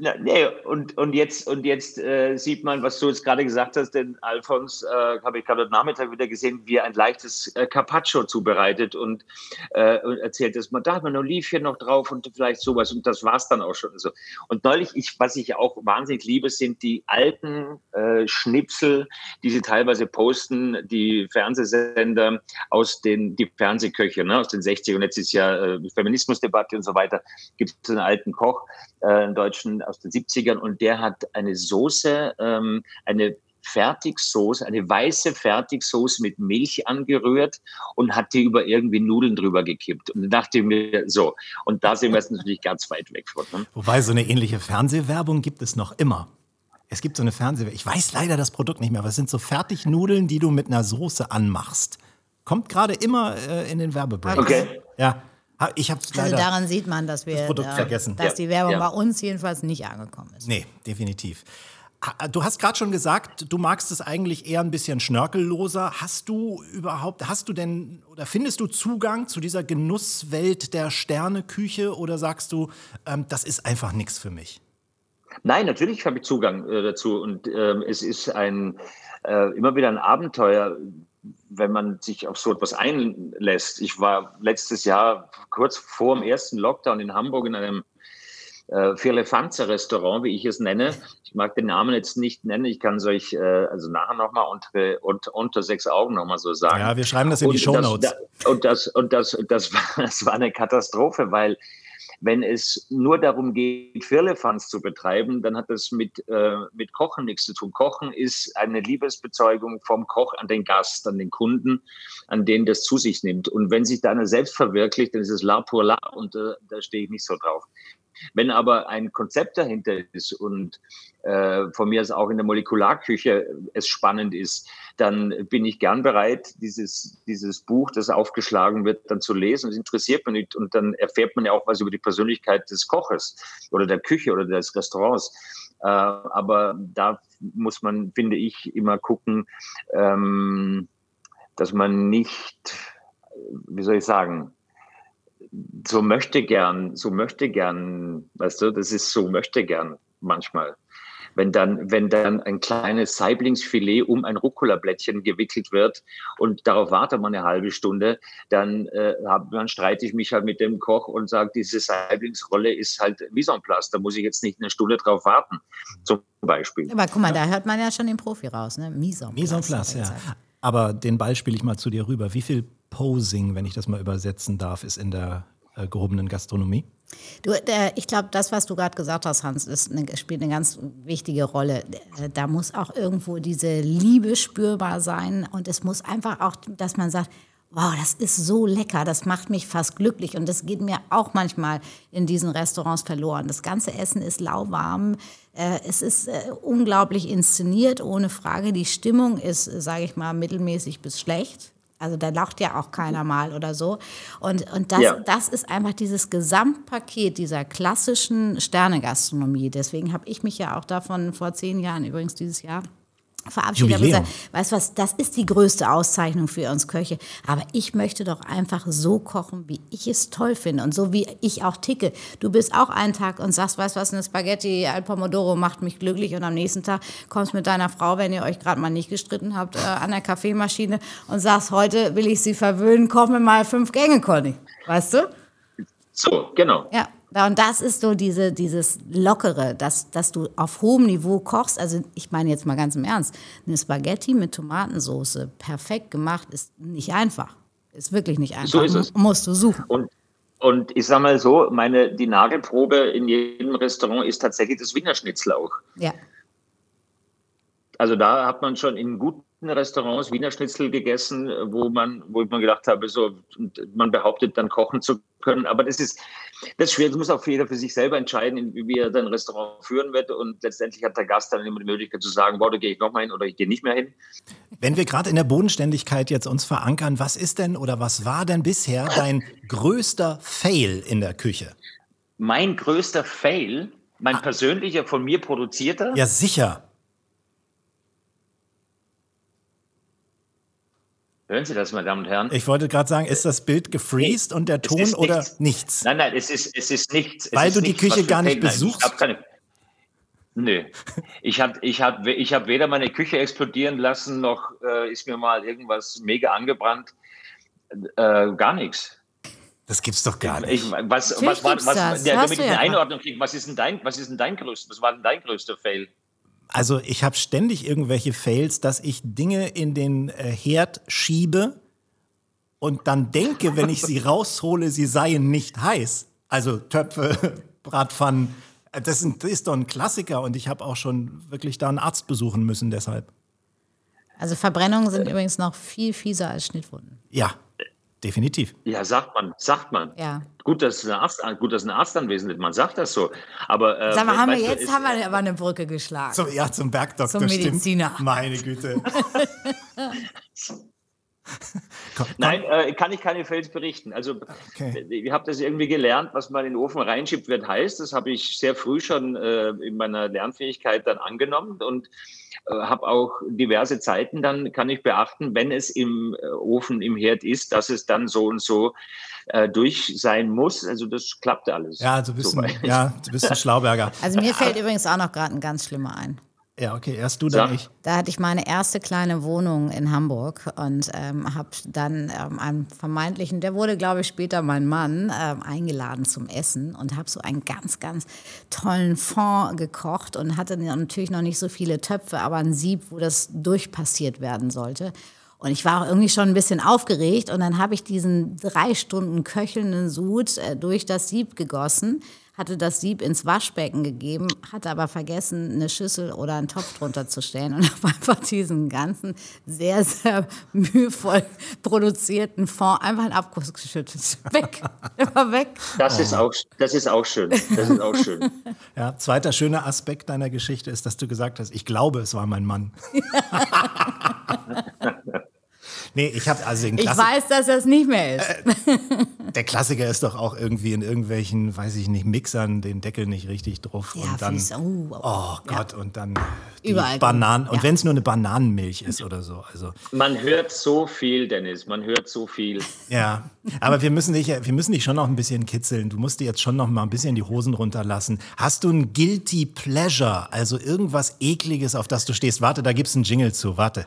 Speaker 6: Na, nee, und, und jetzt, und jetzt äh, sieht man, was du jetzt gerade gesagt hast, denn Alfons äh, habe ich gerade heute Nachmittag wieder gesehen, wie er ein leichtes äh, Carpaccio zubereitet und, äh, und erzählt, dass man da hat man ein Olivchen noch drauf und vielleicht sowas und das war's dann auch schon. So. Und neulich, ich, was ich auch wahnsinnig liebe, sind die alten äh, Schnipsel, die sie teilweise posten, die Fernsehsender aus den, die Fernsehköche, ne, aus den 60 und jetzt ist ja äh, Feminismusdebatte und so weiter, gibt es einen alten Koch, äh, einen Deutschen aus den 70ern und der hat eine Soße, ähm, eine Fertigsoße, eine weiße Fertigsoße mit Milch angerührt und hat die über irgendwie Nudeln drüber gekippt. Und dachte ich mir, so, und da sind wir jetzt natürlich ganz weit weg von. Ne?
Speaker 2: Wobei so eine ähnliche Fernsehwerbung gibt es noch immer. Es gibt so eine Fernsehwerbung. Ich weiß leider das Produkt nicht mehr, aber es sind so Fertignudeln, die du mit einer Soße anmachst. Kommt gerade immer äh, in den Werbebreaks.
Speaker 6: Okay.
Speaker 2: Ja, ich habe
Speaker 3: Also daran sieht man, dass wir,
Speaker 2: Produkt
Speaker 3: äh,
Speaker 2: vergessen.
Speaker 3: dass
Speaker 6: Ja,
Speaker 3: die Werbung
Speaker 6: ja.
Speaker 3: bei uns jedenfalls nicht angekommen ist.
Speaker 2: Nee, definitiv. Du hast gerade schon gesagt, du magst es eigentlich eher ein bisschen schnörkelloser. Hast du überhaupt, hast du denn oder findest du Zugang zu dieser Genusswelt der Sterneküche oder sagst du, ähm, das ist einfach nichts für mich?
Speaker 6: Nein, natürlich habe ich Zugang äh, dazu und ähm, es ist ein äh, immer wieder ein Abenteuer. Wenn man sich auf so etwas einlässt. Ich war letztes Jahr kurz vor dem ersten Lockdown in Hamburg in einem äh, Firlefanze-Restaurant, wie ich es nenne. Ich mag den Namen jetzt nicht nennen. Ich kann es euch äh, also nachher nochmal unter, unter, unter sechs Augen nochmal so sagen.
Speaker 2: Ja, wir schreiben das in die Shownotes.
Speaker 6: Und das, und das, und das, das, war, das war eine Katastrophe, weil wenn es nur darum geht, Firlefanz zu betreiben, dann hat das mit, äh, mit Kochen nichts zu tun. Kochen ist eine Liebesbezeugung vom Koch an den Gast, an den Kunden, an den das zu sich nimmt. Und wenn sich da einer selbst verwirklicht, dann ist es la pour la und äh, da stehe ich nicht so drauf. Wenn aber ein Konzept dahinter ist und äh, von mir aus auch in der Molekularküche es spannend ist, dann bin ich gern bereit, dieses, dieses Buch, das aufgeschlagen wird, dann zu lesen. Das interessiert mich nicht. Und dann erfährt man ja auch was über die Persönlichkeit des Koches oder der Küche oder des Restaurants. Äh, aber da muss man, finde ich, immer gucken, ähm, dass man nicht, wie soll ich sagen, so möchte gern, so möchte gern, weißt du, das ist so möchte gern manchmal. Wenn dann, wenn dann ein kleines Saiblingsfilet um ein Rucola-Blättchen gewickelt wird und darauf wartet man eine halbe Stunde, dann, äh, hab, dann streite ich mich halt mit dem Koch und sage, diese Saiblingsrolle ist halt Mise en place, da muss ich jetzt nicht eine Stunde drauf warten, zum Beispiel.
Speaker 3: Aber guck mal, da hört man ja schon den Profi raus, ne? Mise en place.
Speaker 2: Mise en place, ja. Aber den Ball spiele ich mal zu dir rüber. Wie viel Posing, wenn ich das mal übersetzen darf, ist in der äh, gehobenen Gastronomie?
Speaker 3: Du, der, ich glaube, das, was du gerade gesagt hast, Hans, ist eine, spielt eine ganz wichtige Rolle. Äh, da muss auch irgendwo diese Liebe spürbar sein und es muss einfach auch, dass man sagt, wow, das ist so lecker, das macht mich fast glücklich und das geht mir auch manchmal in diesen Restaurants verloren. Das ganze Essen ist lauwarm, äh, es ist äh, unglaublich inszeniert, ohne Frage. Die Stimmung ist, sage ich mal, mittelmäßig bis schlecht. Also da lacht ja auch keiner mal oder so. Und, und das, ja. das ist einfach dieses Gesamtpaket dieser klassischen Sternegastronomie. Deswegen habe ich mich ja auch davon vor zehn Jahren, übrigens dieses Jahr, verabschiedet habe gesagt, weißt du was, das ist die größte Auszeichnung für uns Köche. Aber ich möchte doch einfach so kochen, wie ich es toll finde und so wie ich auch ticke. Du bist auch einen Tag und sagst, weißt du was, eine Spaghetti al Pomodoro macht mich glücklich und am nächsten Tag kommst mit deiner Frau, wenn ihr euch gerade mal nicht gestritten habt, äh, an der Kaffeemaschine und sagst, heute will ich sie verwöhnen, koch mir mal fünf Gänge, Conny. Weißt du?
Speaker 6: So, genau.
Speaker 3: Ja. Und das ist so diese, dieses Lockere, dass, dass du auf hohem Niveau kochst. Also ich meine jetzt mal ganz im Ernst, eine Spaghetti mit Tomatensauce, perfekt gemacht, ist nicht einfach. Ist wirklich nicht einfach.
Speaker 6: So ist es.
Speaker 3: Musst du suchen.
Speaker 6: Und, und ich sage mal so, meine, die Nagelprobe in jedem Restaurant ist tatsächlich das Wiener Schnitzel auch.
Speaker 3: Ja.
Speaker 6: Also da hat man schon in guten Restaurants Wiener Schnitzel gegessen, wo man, wo ich mir gedacht habe, so, man behauptet dann kochen zu können. Aber das ist, das ist schwer. Das muss auch jeder für sich selber entscheiden, wie er sein Restaurant führen wird. Und letztendlich hat der Gast dann immer die Möglichkeit zu sagen, boah, da gehe ich noch mal hin oder ich gehe nicht mehr hin.
Speaker 2: Wenn wir gerade in der Bodenständigkeit jetzt uns verankern, was ist denn oder was war denn bisher dein größter Fail in der Küche?
Speaker 6: Mein größter Fail, mein ah. persönlicher, von mir produzierter?
Speaker 2: Ja, sicher.
Speaker 6: Hören Sie das, meine Damen und Herren?
Speaker 2: Ich wollte gerade sagen, ist das Bild gefreezed nee, und der Ton oder nichts. nichts?
Speaker 6: Nein, nein, es ist, es ist nichts. Es
Speaker 2: Weil
Speaker 6: ist
Speaker 2: du die
Speaker 6: nichts,
Speaker 2: Küche gar nicht besuchst?
Speaker 6: Ich keine, Nö. Ich habe ich hab, ich hab weder meine Küche explodieren lassen, noch äh, ist mir mal irgendwas mega angebrannt. Äh, gar nichts.
Speaker 2: Das gibt's doch gar nicht.
Speaker 6: Ich, was, was, was, was, der, damit ich eine Einordnung kriege, was ist denn dein, was ist denn dein größter, was war denn dein größter Fail?
Speaker 2: Also ich habe ständig irgendwelche Fails, dass ich Dinge in den äh, Herd schiebe und dann denke, wenn ich sie raushole, sie seien nicht heiß. Also Töpfe, Bratpfannen. Äh, das ist doch ein Klassiker und ich habe auch schon wirklich da einen Arzt besuchen müssen deshalb.
Speaker 3: Also Verbrennungen sind übrigens noch viel fieser als Schnittwunden.
Speaker 2: Ja, Definitiv.
Speaker 6: Ja, sagt man, sagt man.
Speaker 3: Ja.
Speaker 6: Gut, dass ein Arzt, gut, dass ein Arzt anwesend ist. Man sagt das so. Aber äh,
Speaker 3: Sag mal, haben wir jetzt ist, haben wir aber eine Brücke geschlagen.
Speaker 2: Zum, ja, zum Bergdoktor.
Speaker 3: Zum Mediziner.
Speaker 2: Stimmt. Meine Güte.
Speaker 6: komm, komm. Nein, äh, kann ich keine Fails berichten. Also, okay. ich habe das irgendwie gelernt, was man in den Ofen reinschiebt, wird heiß. Das habe ich sehr früh schon äh, in meiner Lernfähigkeit dann angenommen und äh, habe auch diverse Zeiten, dann kann ich beachten, wenn es im äh, Ofen, im Herd ist, dass es dann so und so äh, durch sein muss. Also das klappt alles.
Speaker 2: Ja, du bist, ein, ja, du bist ein Schlauberger.
Speaker 3: Also mir fällt übrigens auch noch gerade ein ganz schlimmer ein.
Speaker 2: Ja, okay, erst du, dann
Speaker 6: Sag.
Speaker 2: ich.
Speaker 3: Da hatte ich meine erste kleine Wohnung in Hamburg und ähm, habe dann ähm, einen vermeintlichen, der wurde, glaube ich, später mein Mann, ähm, eingeladen zum Essen und habe so einen ganz, ganz tollen Fond gekocht und hatte natürlich noch nicht so viele Töpfe, aber ein Sieb, wo das durchpassiert werden sollte. Und ich war auch irgendwie schon ein bisschen aufgeregt und dann habe ich diesen drei Stunden köchelnden Sud äh, durch das Sieb gegossen, hatte das Sieb ins Waschbecken gegeben, hatte aber vergessen, eine Schüssel oder einen Topf drunter zu stellen und habe einfach diesen ganzen sehr, sehr mühevoll produzierten Fond einfach in Abguss geschüttet. Weg, immer weg.
Speaker 6: Das, ist auch, das ist auch schön. Das ist auch schön.
Speaker 2: Ja, zweiter schöner Aspekt deiner Geschichte ist, dass du gesagt hast, ich glaube, es war mein Mann. Nee, ich habe also den
Speaker 3: Ich
Speaker 2: Klassik
Speaker 3: weiß, dass das nicht mehr ist.
Speaker 2: der Klassiker ist doch auch irgendwie in irgendwelchen, weiß ich nicht, Mixern den Deckel nicht richtig drauf
Speaker 3: Ja,
Speaker 2: und dann
Speaker 3: fies. Oh,
Speaker 2: oh Gott und dann die
Speaker 3: Überall.
Speaker 2: Bananen und
Speaker 3: Ja.
Speaker 2: wenn es nur eine Bananenmilch ist oder so, also
Speaker 6: Man hört so viel, Dennis. Man hört so viel.
Speaker 2: Ja, aber wir müssen dich, ja- wir müssen dich schon noch ein bisschen kitzeln. Du musst dir jetzt schon noch mal ein bisschen die Hosen runterlassen. Hast du ein Guilty Pleasure, also irgendwas Ekliges, auf das du stehst? Warte, da gibt's einen Jingle zu. Warte.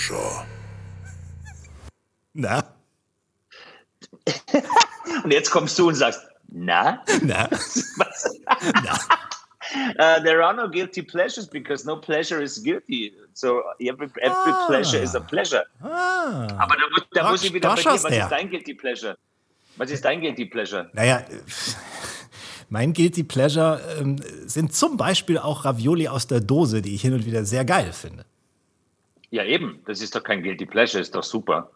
Speaker 5: Pleasure.
Speaker 2: Na,
Speaker 6: Und jetzt kommst du und sagst, na?
Speaker 2: na, na.
Speaker 6: Uh, there are no guilty pleasures because no pleasure is guilty. So every, every
Speaker 2: Ah.
Speaker 6: pleasure is a pleasure.
Speaker 2: Ah.
Speaker 6: Aber da, muss- da
Speaker 2: Da-
Speaker 6: muss ich wieder bei dir, was ist dein guilty pleasure? Was ist dein guilty pleasure?
Speaker 2: Naja, mein Guilty Pleasure ähm, sind zum Beispiel auch Ravioli aus der Dose, die ich hin und wieder sehr geil finde.
Speaker 6: Ja, eben. Das ist doch kein guilty pleasure, ist doch super.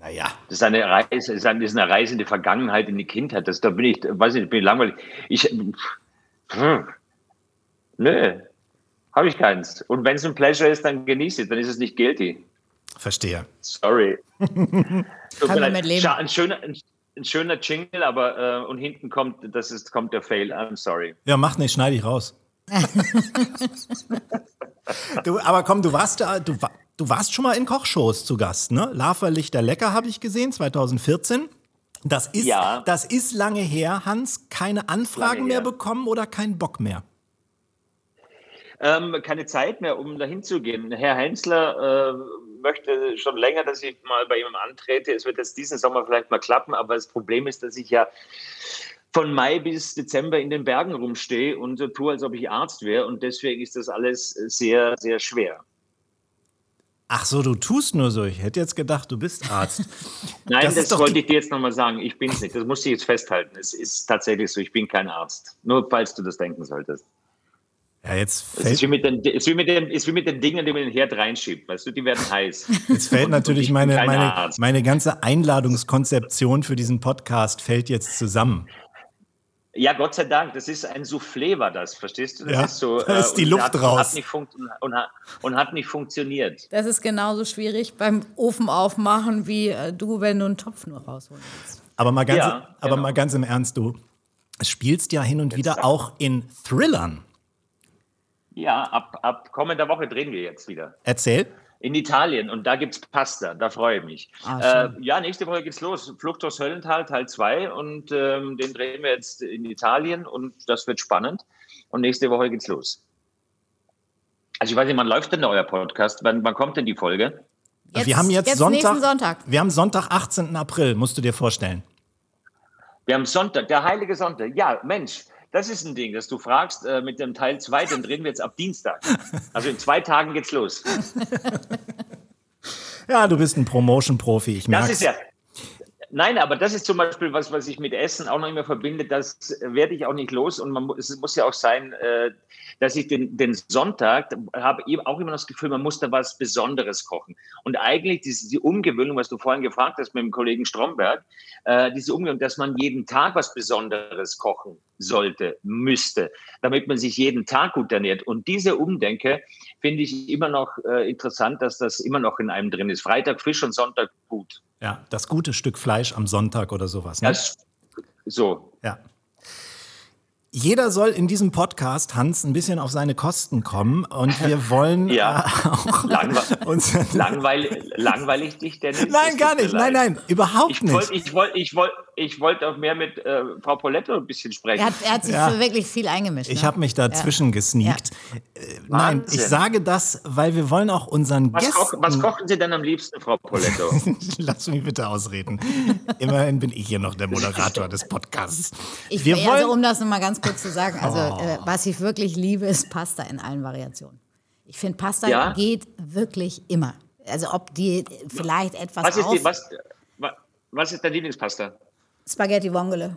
Speaker 2: Naja.
Speaker 6: Das ist eine Reise, ist eine, ist eine Reise in die Vergangenheit, in die Kindheit. Das, da bin ich, weiß ich nicht, bin ich langweilig. Ich, hm, nö, habe ich keins. Und wenn es ein Pleasure ist, dann genieße es, dann ist es nicht guilty.
Speaker 2: Verstehe.
Speaker 6: Sorry. Ein schöner, ein, ein schöner Jingle, aber äh, und hinten kommt, das ist, kommt der Fail. I'm sorry.
Speaker 2: Ja, mach nicht, schneide ich raus. du, aber komm, du warst da, du, du warst schon mal in Kochshows zu Gast, ne? Lava Lichter Lecker habe ich gesehen, 2014. Das ist,
Speaker 6: Ja.
Speaker 2: das ist lange her, Hans. Keine Anfragen mehr bekommen oder kein Bock mehr?
Speaker 6: Ähm, keine Zeit mehr, um dahin zu gehen. Herr Heinzler äh, möchte schon länger, dass ich mal bei ihm antrete. Es wird jetzt diesen Sommer vielleicht mal klappen, aber das Problem ist, dass ich ja von Mai bis Dezember in den Bergen rumstehe und so tue, als ob ich Arzt wäre. Und deswegen ist das alles sehr, sehr schwer.
Speaker 2: Ach so, du tust nur so. Ich hätte jetzt gedacht, du bist Arzt.
Speaker 6: Nein,
Speaker 2: Das
Speaker 6: das, wollte ich dir jetzt nochmal sagen. Ich bin es nicht. Das musst du jetzt festhalten. Es ist tatsächlich so. Ich bin kein Arzt. Nur falls du das denken solltest.
Speaker 2: Ja, jetzt
Speaker 6: Es ist wie
Speaker 2: fällt,
Speaker 6: mit den, ist wie mit den, ist wie mit den Dingen, die man in den Herd reinschiebt. Weißt du, die werden heiß.
Speaker 2: jetzt fällt natürlich
Speaker 6: ich bin
Speaker 2: meine, meine,
Speaker 6: Arzt.
Speaker 2: meine ganze Einladungskonzeption für diesen Podcast fällt jetzt zusammen.
Speaker 6: Ja, Gott sei Dank, das ist ein Soufflé, war das, verstehst du? Das
Speaker 2: Ja,
Speaker 6: ist so,
Speaker 2: da ist
Speaker 6: äh,
Speaker 2: die Luft
Speaker 6: hat,
Speaker 2: raus.
Speaker 6: Hat und, hat, und hat nicht funktioniert.
Speaker 3: Das ist genauso schwierig beim Ofen aufmachen, wie äh, du, wenn du einen Topf nur rausholen willst.
Speaker 2: Aber mal ganz,
Speaker 6: Ja,
Speaker 2: aber
Speaker 6: genau.
Speaker 2: mal ganz im Ernst, du spielst ja hin und wieder
Speaker 6: sag.
Speaker 2: auch in Thrillern.
Speaker 6: Ja, ab, ab kommender Woche drehen wir jetzt wieder.
Speaker 2: Erzähl.
Speaker 6: In Italien und da gibt es Pasta, da freue ich mich.
Speaker 3: Ah,
Speaker 6: äh, ja, nächste Woche geht's los. Flucht aus Höllental, Teil 2 und ähm, den drehen wir jetzt in Italien und das wird spannend. Und nächste Woche geht's los. Also ich weiß nicht, wann läuft denn da euer Podcast? Wann, wann kommt denn die Folge?
Speaker 2: wir haben jetzt,
Speaker 3: jetzt
Speaker 2: Sonntag.
Speaker 3: nächsten Sonntag.
Speaker 2: Wir haben Sonntag, 18. April, musst du dir vorstellen.
Speaker 6: Wir haben Sonntag, der heilige Sonntag. Ja, Mensch, das ist ein Ding, dass du fragst äh, mit dem Teil 2, den drehen wir jetzt ab Dienstag. Also in zwei Tagen geht's los.
Speaker 2: Ja, du bist ein Promotion-Profi, ich
Speaker 6: Das
Speaker 2: merke.
Speaker 6: ist ja. Nein, aber das ist zum Beispiel was, was ich mit Essen auch noch immer verbinde. Das werde ich auch nicht los. Und man, es muss ja auch sein, äh, dass ich den, den Sonntag habe eben auch immer das Gefühl, man muss da was Besonderes kochen. Und eigentlich diese, die Umgewöhnung, was du vorhin gefragt hast mit dem Kollegen Stromberg, äh, diese Umgewöhnung, dass man jeden Tag was Besonderes kochen sollte, müsste, damit man sich jeden Tag gut ernährt. Und diese Umdenke finde ich immer noch äh, interessant, dass das immer noch in einem drin ist. Freitag Fisch und Sonntag gut.
Speaker 2: Ja, das gute Stück Fleisch am Sonntag oder sowas. Ne?
Speaker 6: Das, so.
Speaker 2: Ja. Jeder soll in diesem Podcast, Hans, ein bisschen auf seine Kosten kommen und wir wollen
Speaker 6: Ja.
Speaker 2: äh, auch
Speaker 6: Langwe
Speaker 2: uns.
Speaker 6: langweil langweilig dich, Dennis?
Speaker 2: Nein, gar nicht. Nein, nein, überhaupt
Speaker 6: Ich
Speaker 2: nicht.
Speaker 6: wollte ich wollt, ich wollt, ich wollte auch mehr mit äh, Frau Poletto ein bisschen sprechen.
Speaker 3: Er hat, er hat sich
Speaker 2: Ja.
Speaker 3: so wirklich viel eingemischt.
Speaker 2: Ich
Speaker 3: ne?
Speaker 2: habe mich dazwischen gesneakt. Äh, nein, ich sage das, weil wir wollen auch unseren
Speaker 6: was,
Speaker 2: Gästen...
Speaker 6: koch, was kochen Sie denn am liebsten, Frau Poletto?
Speaker 2: Lass mich bitte ausreden. Immerhin bin ich hier noch der Moderator des Podcasts.
Speaker 3: Ich,
Speaker 2: wir
Speaker 3: also,
Speaker 2: wollen,
Speaker 3: um das nochmal ganz kurz zu sagen, also äh, was ich wirklich liebe, ist Pasta in allen Variationen. Ich finde, Pasta
Speaker 6: Ja?
Speaker 3: geht wirklich immer. Also ob die vielleicht etwas
Speaker 6: Was ist,
Speaker 3: auf...
Speaker 6: die, was, wa- was ist deine Lieblingspasta?
Speaker 3: Spaghetti Vongole.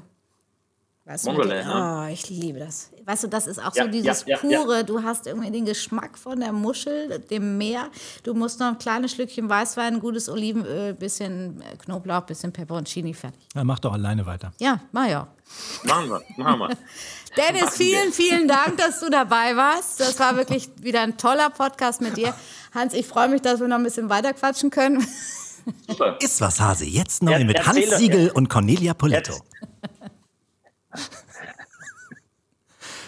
Speaker 3: Weißt den-
Speaker 6: ja.
Speaker 3: Oh, ich liebe das. Weißt du, das ist auch
Speaker 6: Ja,
Speaker 3: so dieses
Speaker 6: ja, ja, ja.
Speaker 3: pure, du hast irgendwie den Geschmack von der Muschel, dem Meer. Du musst noch ein kleines Stückchen Weißwein, gutes Olivenöl, bisschen äh, Knoblauch, bisschen Peperoncini, fertig.
Speaker 2: Ja, mach doch alleine weiter.
Speaker 3: Ja, mach ja.
Speaker 6: Machen wir, machen wir.
Speaker 3: Dennis,
Speaker 6: Machen wir.
Speaker 3: vielen, vielen Dank, dass du dabei warst. Das war wirklich wieder ein toller Podcast mit dir. Hans, ich freue mich, dass wir noch ein bisschen weiter quatschen können.
Speaker 6: Super.
Speaker 2: Ist was Hase jetzt neu mit Hans Siegel
Speaker 6: ja.
Speaker 2: und Cornelia Poletto.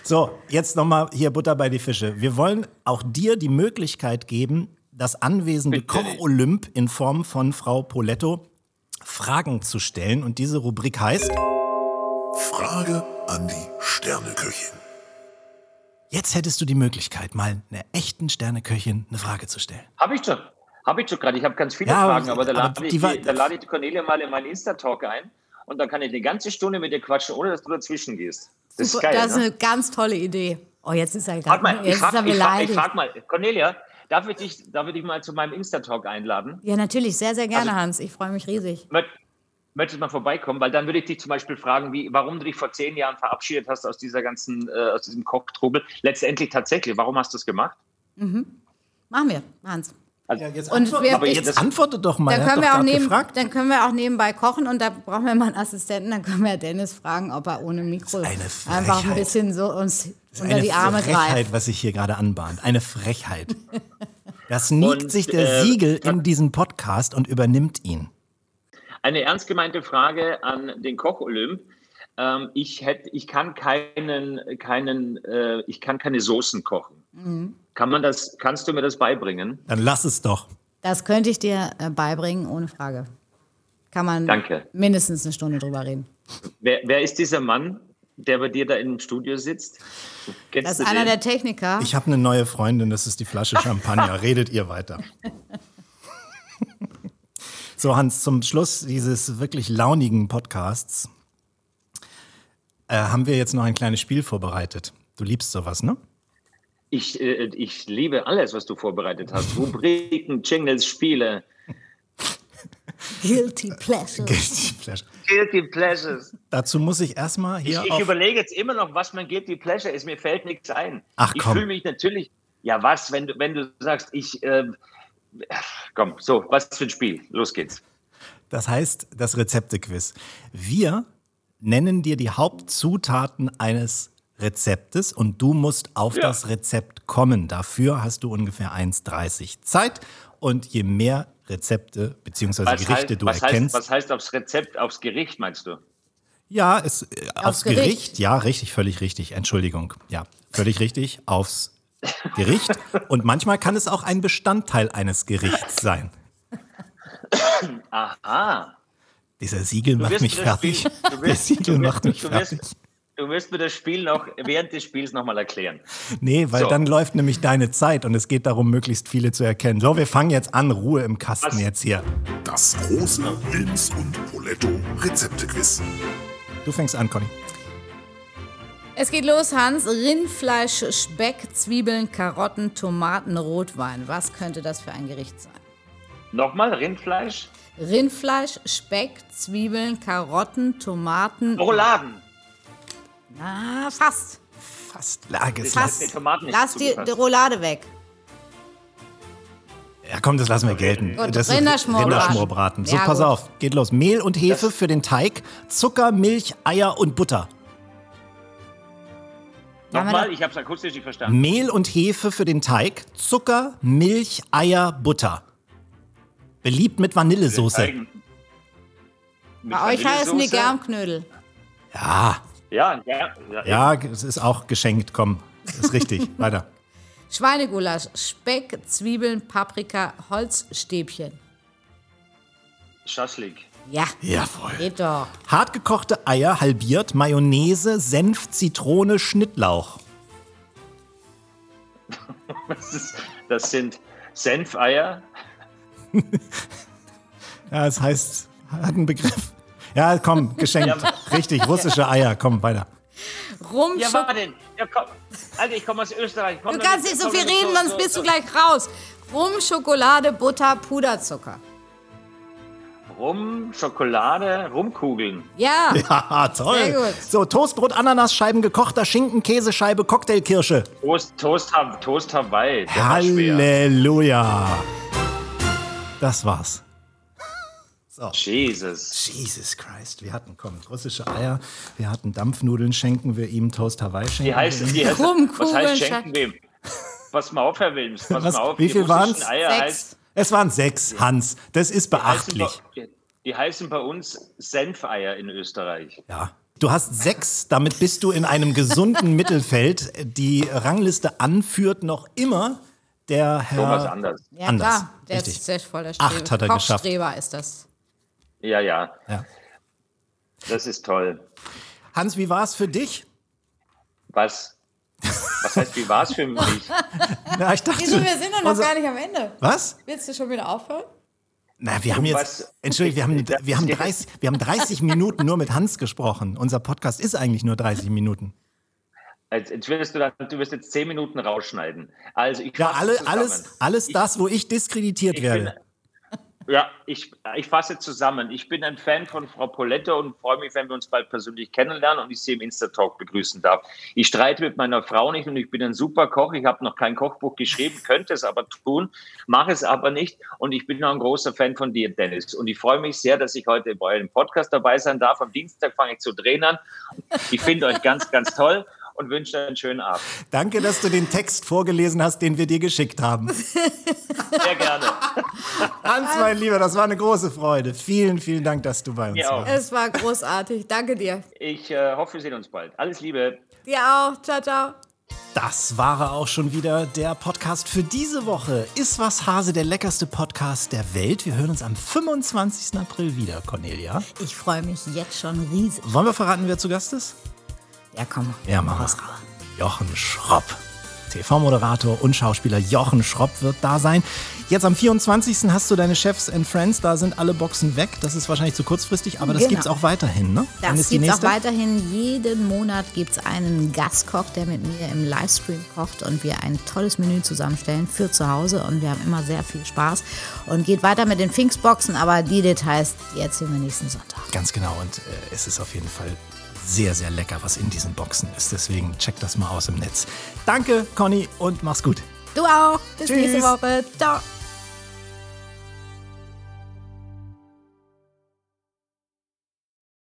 Speaker 2: So, jetzt nochmal hier Butter bei die Fische. Wir wollen auch dir die Möglichkeit geben, das anwesende. Koch-Olymp in Form von Frau Poletto Fragen zu stellen. Und diese Rubrik heißt,
Speaker 5: Frage an die Sterneköchin.
Speaker 2: jetzt hättest du die Möglichkeit, mal einer echten Sterneköchin eine Frage zu stellen.
Speaker 6: Habe ich schon. Habe ich schon gerade. Ich habe ganz viele
Speaker 2: Ja,
Speaker 6: Fragen, aber da lade ich,
Speaker 2: die war-
Speaker 6: da lade ich die Cornelia mal in meinen Insta-Talk ein und dann kann ich eine ganze Stunde mit dir quatschen, ohne dass du dazwischen gehst. Das ist geil.
Speaker 3: das ist
Speaker 6: ne?
Speaker 3: eine ganz tolle Idee. Oh, jetzt ist er gerade
Speaker 6: ich
Speaker 3: jetzt ist er
Speaker 6: ich frag, ich frag mal, Cornelia, darf ich, dich, darf ich dich mal zu meinem Insta-Talk einladen?
Speaker 3: Ja, natürlich, sehr, sehr gerne,
Speaker 6: Also-
Speaker 3: Hans. Ich freue mich riesig.
Speaker 6: Mö- Möchtest du mal vorbeikommen? Weil dann würde ich dich zum Beispiel fragen, wie, warum du dich vor zehn Jahren verabschiedet hast aus dieser ganzen, äh, aus diesem Kochtrubel. Letztendlich tatsächlich, warum hast du es gemacht?
Speaker 3: Machen wir, Hans.
Speaker 6: Also,
Speaker 2: Ja, jetzt
Speaker 3: Und
Speaker 2: antworte,
Speaker 3: wir-
Speaker 2: aber
Speaker 3: ich-
Speaker 2: jetzt antworte doch mal.
Speaker 3: Dann können,
Speaker 2: doch
Speaker 3: wir auch neben,
Speaker 2: gefragt.
Speaker 3: dann können wir auch nebenbei kochen und da brauchen wir mal einen Assistenten. Dann können wir Dennis fragen, ob er ohne Mikro
Speaker 2: eine
Speaker 3: einfach ein
Speaker 2: Frechheit.
Speaker 3: bisschen so uns
Speaker 2: Das ist
Speaker 3: unter
Speaker 2: eine
Speaker 3: die Arme
Speaker 2: Frechheit,
Speaker 3: greift.
Speaker 2: was sich hier gerade anbahnt. Eine Frechheit. Da sneakt
Speaker 6: Und,
Speaker 2: sich der
Speaker 6: äh,
Speaker 2: Siegel in diesen Podcast und übernimmt ihn.
Speaker 6: Eine ernst gemeinte Frage an den Koch-Olymp. Ähm, ich, hätt, ich kann keinen, keinen, äh, ich kann keine Soßen kochen.
Speaker 3: Mhm.
Speaker 6: Kann man das, kannst du mir das beibringen?
Speaker 2: Dann lass es doch.
Speaker 3: Das könnte ich dir äh, beibringen, ohne Frage. Kann man
Speaker 6: Danke.
Speaker 3: mindestens eine Stunde drüber reden.
Speaker 6: Wer, wer ist dieser Mann, der bei dir da im Studio sitzt? Kennst
Speaker 3: Das
Speaker 6: du
Speaker 3: ist einer
Speaker 6: den?
Speaker 3: der Techniker.
Speaker 2: Ich habe eine neue Freundin, das ist die Flasche Champagner. Redet ihr weiter. So, Hans, zum Schluss dieses wirklich launigen Podcasts äh, haben wir jetzt noch ein kleines Spiel vorbereitet. Du liebst sowas, ne?
Speaker 6: Ich, äh, ich liebe alles, was du vorbereitet hast. Rubriken, Jingles, Spiele.
Speaker 3: Guilty Pleasure.
Speaker 6: Guilty Pleasures.
Speaker 2: Dazu muss ich erstmal
Speaker 6: Ich,
Speaker 2: hier
Speaker 6: ich
Speaker 2: auf...
Speaker 6: überlege jetzt immer noch, was mein Guilty Pleasure ist. Mir fällt nichts ein.
Speaker 2: Ach,
Speaker 6: ich
Speaker 2: komm.
Speaker 6: fühle mich natürlich. Ja, was, wenn du, wenn du sagst, ich. ähm, komm, so, was für ein Spiel? Los geht's.
Speaker 2: Das heißt, das Rezeptequiz. Wir nennen dir die Hauptzutaten eines Rezeptes und du musst auf
Speaker 6: Ja.
Speaker 2: das Rezept kommen. Dafür hast du ungefähr 1,30 Zeit und je mehr Rezepte bzw. Gerichte
Speaker 6: heißt,
Speaker 2: du
Speaker 6: was, heißt,
Speaker 2: erkennst.
Speaker 6: was heißt aufs Rezept, aufs Gericht, meinst du?
Speaker 2: ja, es, äh, aufs
Speaker 3: Gericht.
Speaker 2: Gericht. Ja, richtig, völlig richtig. Entschuldigung. Ja, völlig richtig. Aufs Gericht. Und manchmal kann es auch ein Bestandteil eines Gerichts sein.
Speaker 6: Aha.
Speaker 2: Dieser Siegel macht mich fertig. Der Siegel macht mich fertig.
Speaker 6: Du wirst mir das Spiel noch während des Spiels nochmal erklären.
Speaker 2: Nee, weil
Speaker 6: So.
Speaker 2: dann läuft nämlich deine Zeit und es geht darum, möglichst viele zu erkennen. So, wir fangen jetzt an. Ruhe im Kasten
Speaker 6: Was?
Speaker 2: jetzt hier.
Speaker 5: Das große Wilms und Poletto Rezeptequiz.
Speaker 2: Du fängst an, Conny.
Speaker 3: Es geht los, Hans. Rindfleisch, Speck, Zwiebeln, Karotten, Tomaten, Rotwein. Was könnte das für ein Gericht sein?
Speaker 6: Nochmal, Rindfleisch,
Speaker 3: Rindfleisch, Speck, Zwiebeln, Karotten, Tomaten.
Speaker 6: Rouladen.
Speaker 3: Ah, fast.
Speaker 2: Fast. Lage es.
Speaker 6: Das
Speaker 2: Lass.
Speaker 6: die Tomaten
Speaker 3: Lass die, die Roulade weg.
Speaker 2: Ja, komm, das lassen wir gelten.
Speaker 3: Gut,
Speaker 2: das ist
Speaker 3: Rinderschmorbraten.
Speaker 2: Rinderschmorbraten. So,
Speaker 3: Ja,
Speaker 2: pass
Speaker 3: gut.
Speaker 2: auf. Geht los. Mehl und Hefe für den Teig, Zucker, Milch, Eier und Butter.
Speaker 6: Nochmal, ich habe es akustisch nicht verstanden.
Speaker 2: Mehl und Hefe für den Teig, Zucker, Milch, Eier, Butter. Beliebt mit Vanillesoße.
Speaker 6: Mit
Speaker 3: Bei euch heißen die? Germknödel.
Speaker 2: Ja,
Speaker 6: Ja, ja, ja.
Speaker 2: ja, es ist auch geschenkt. Komm, ist richtig. Weiter.
Speaker 3: Schweinegulasch, Speck, Zwiebeln, Paprika, Holzstäbchen.
Speaker 6: Schaschlik.
Speaker 3: Ja,
Speaker 2: Jawohl.
Speaker 3: geht doch.
Speaker 2: Hartgekochte Eier halbiert, Mayonnaise, Senf, Zitrone, Schnittlauch.
Speaker 6: Das, ist, das sind Senfeier.
Speaker 2: Ja, es heißt, hat einen Begriff. Ja, komm, geschenkt. Richtig, russische Eier. Komm, weiter.
Speaker 3: Rum,
Speaker 6: Ja, warte. Ja, komm. Alter, ich komme aus Österreich. Komm
Speaker 3: Du kannst nicht so viel reden, sonst bist du gleich raus. Rum, Schokolade, Butter, Puderzucker.
Speaker 6: Rum, Schokolade, Rumkugeln.
Speaker 3: Ja,
Speaker 2: Haha, toll.
Speaker 3: Sehr gut.
Speaker 2: So, Toastbrot, Ananasscheiben, gekochter Schinken, Käsescheibe, Cocktailkirsche.
Speaker 6: Toast, Toast, Toast Hawaii.
Speaker 2: Halleluja. Das war's.
Speaker 6: Jesus.
Speaker 2: Jesus Christ. Wir hatten, komm, russische Eier. Wir hatten Dampfnudeln, schenken wir ihm Toast Hawaii schenken.
Speaker 6: Die heißt, die heißt,
Speaker 3: Rumkugeln,
Speaker 6: was heißt schenken wem? Pass mal auf, Herr Wilms. Pass
Speaker 2: Was-
Speaker 6: mal auf.
Speaker 2: wie
Speaker 6: die
Speaker 2: viel
Speaker 3: Sechs.
Speaker 6: heißt,
Speaker 2: Es waren sechs, Hans. Das ist
Speaker 6: heißen
Speaker 2: beachtlich.
Speaker 6: bei, die heißen bei uns Senfeier in Österreich.
Speaker 2: Ja. Du hast sechs, damit bist du in einem gesunden Mittelfeld. Die Rangliste anführt noch immer der Herr.
Speaker 6: Thomas Anders.
Speaker 3: ja
Speaker 2: Anders,
Speaker 3: klar. Der
Speaker 2: richtig.
Speaker 3: ist sehr voll der
Speaker 2: Acht hat er geschafft.
Speaker 3: Kochstreber ist das.
Speaker 6: Ja, ja.
Speaker 2: Ja.
Speaker 6: Das ist toll.
Speaker 2: Hans, wie war es für dich?
Speaker 6: Was? Was heißt, wie war es für mich?
Speaker 2: Na, ich dachte,
Speaker 3: Wieso, wir sind doch noch
Speaker 2: unser-
Speaker 3: gar nicht am Ende.
Speaker 2: Was?
Speaker 3: Willst du schon wieder aufhören?
Speaker 2: Na, wir haben jetzt.
Speaker 6: was?
Speaker 2: Entschuldigung, wir haben, wir, haben
Speaker 6: geht-
Speaker 2: 30, wir haben 30 Minuten nur mit Hans gesprochen. Unser Podcast ist eigentlich nur 30 Minuten.
Speaker 6: Jetzt, jetzt wirst du, dann, du wirst jetzt zehn Minuten rausschneiden. Also ich
Speaker 2: Ja, alle, alles, alles das, wo ich diskreditiert
Speaker 6: Ich
Speaker 2: werde.
Speaker 6: bin, ja, ich, ich fasse zusammen. Ich bin ein Fan von Frau Poletto und freue mich, wenn wir uns bald persönlich kennenlernen und ich sie im Insta-Talk begrüßen darf. Ich streite mit meiner Frau nicht und ich bin ein super Koch. Ich habe noch kein Kochbuch geschrieben, könnte es aber tun, mache es aber nicht. Und ich bin auch ein großer Fan von dir, Dennis. Und ich freue mich sehr, dass ich heute bei eurem Podcast dabei sein darf. Am Dienstag fange ich zu drehen an. Ich finde euch ganz, ganz toll und wünsche einen schönen Abend.
Speaker 2: Danke, dass du den Text vorgelesen hast, den wir dir geschickt haben.
Speaker 6: Sehr gerne.
Speaker 2: Hans, mein Lieber, das war eine große Freude. Vielen, vielen Dank, dass du bei uns
Speaker 6: auch.
Speaker 2: warst.
Speaker 3: Es war großartig. Danke dir.
Speaker 6: Ich äh, hoffe, wir sehen uns bald. Alles Liebe.
Speaker 3: Dir auch. Ciao, ciao.
Speaker 2: Das war auch schon wieder, der Podcast für diese Woche. Ist was Hase, der leckerste Podcast der Welt. Wir hören uns am 25. April wieder, Cornelia.
Speaker 3: Ich freue mich jetzt schon riesig.
Speaker 2: Wollen wir verraten, wer zu Gast ist?
Speaker 3: Ja, komm.
Speaker 2: Ja, machen wir. Jochen Schropp. TV-Moderator und Schauspieler Jochen Schropp wird da sein. Jetzt am 24. hast du deine Chefs and Friends, da sind alle Boxen weg. Das ist wahrscheinlich zu kurzfristig, aber das
Speaker 3: Genau.
Speaker 2: gibt es auch weiterhin, ne?
Speaker 3: Das gibt es auch weiterhin. Jeden Monat gibt es einen Gastkoch, der mit mir im Livestream kocht und wir ein tolles Menü zusammenstellen für zu Hause. Und wir haben immer sehr viel Spaß. Und geht weiter mit den Pfingstboxen, aber die Details, die erzählen wir nächsten Sonntag.
Speaker 2: Ganz genau und äh, es ist auf jeden Fall sehr, sehr lecker, was in diesen Boxen ist. Deswegen check das mal aus im Netz. Danke, Conny, und mach's gut.
Speaker 3: Du auch. Bis
Speaker 2: Tschüss.
Speaker 3: nächste Woche. Ciao.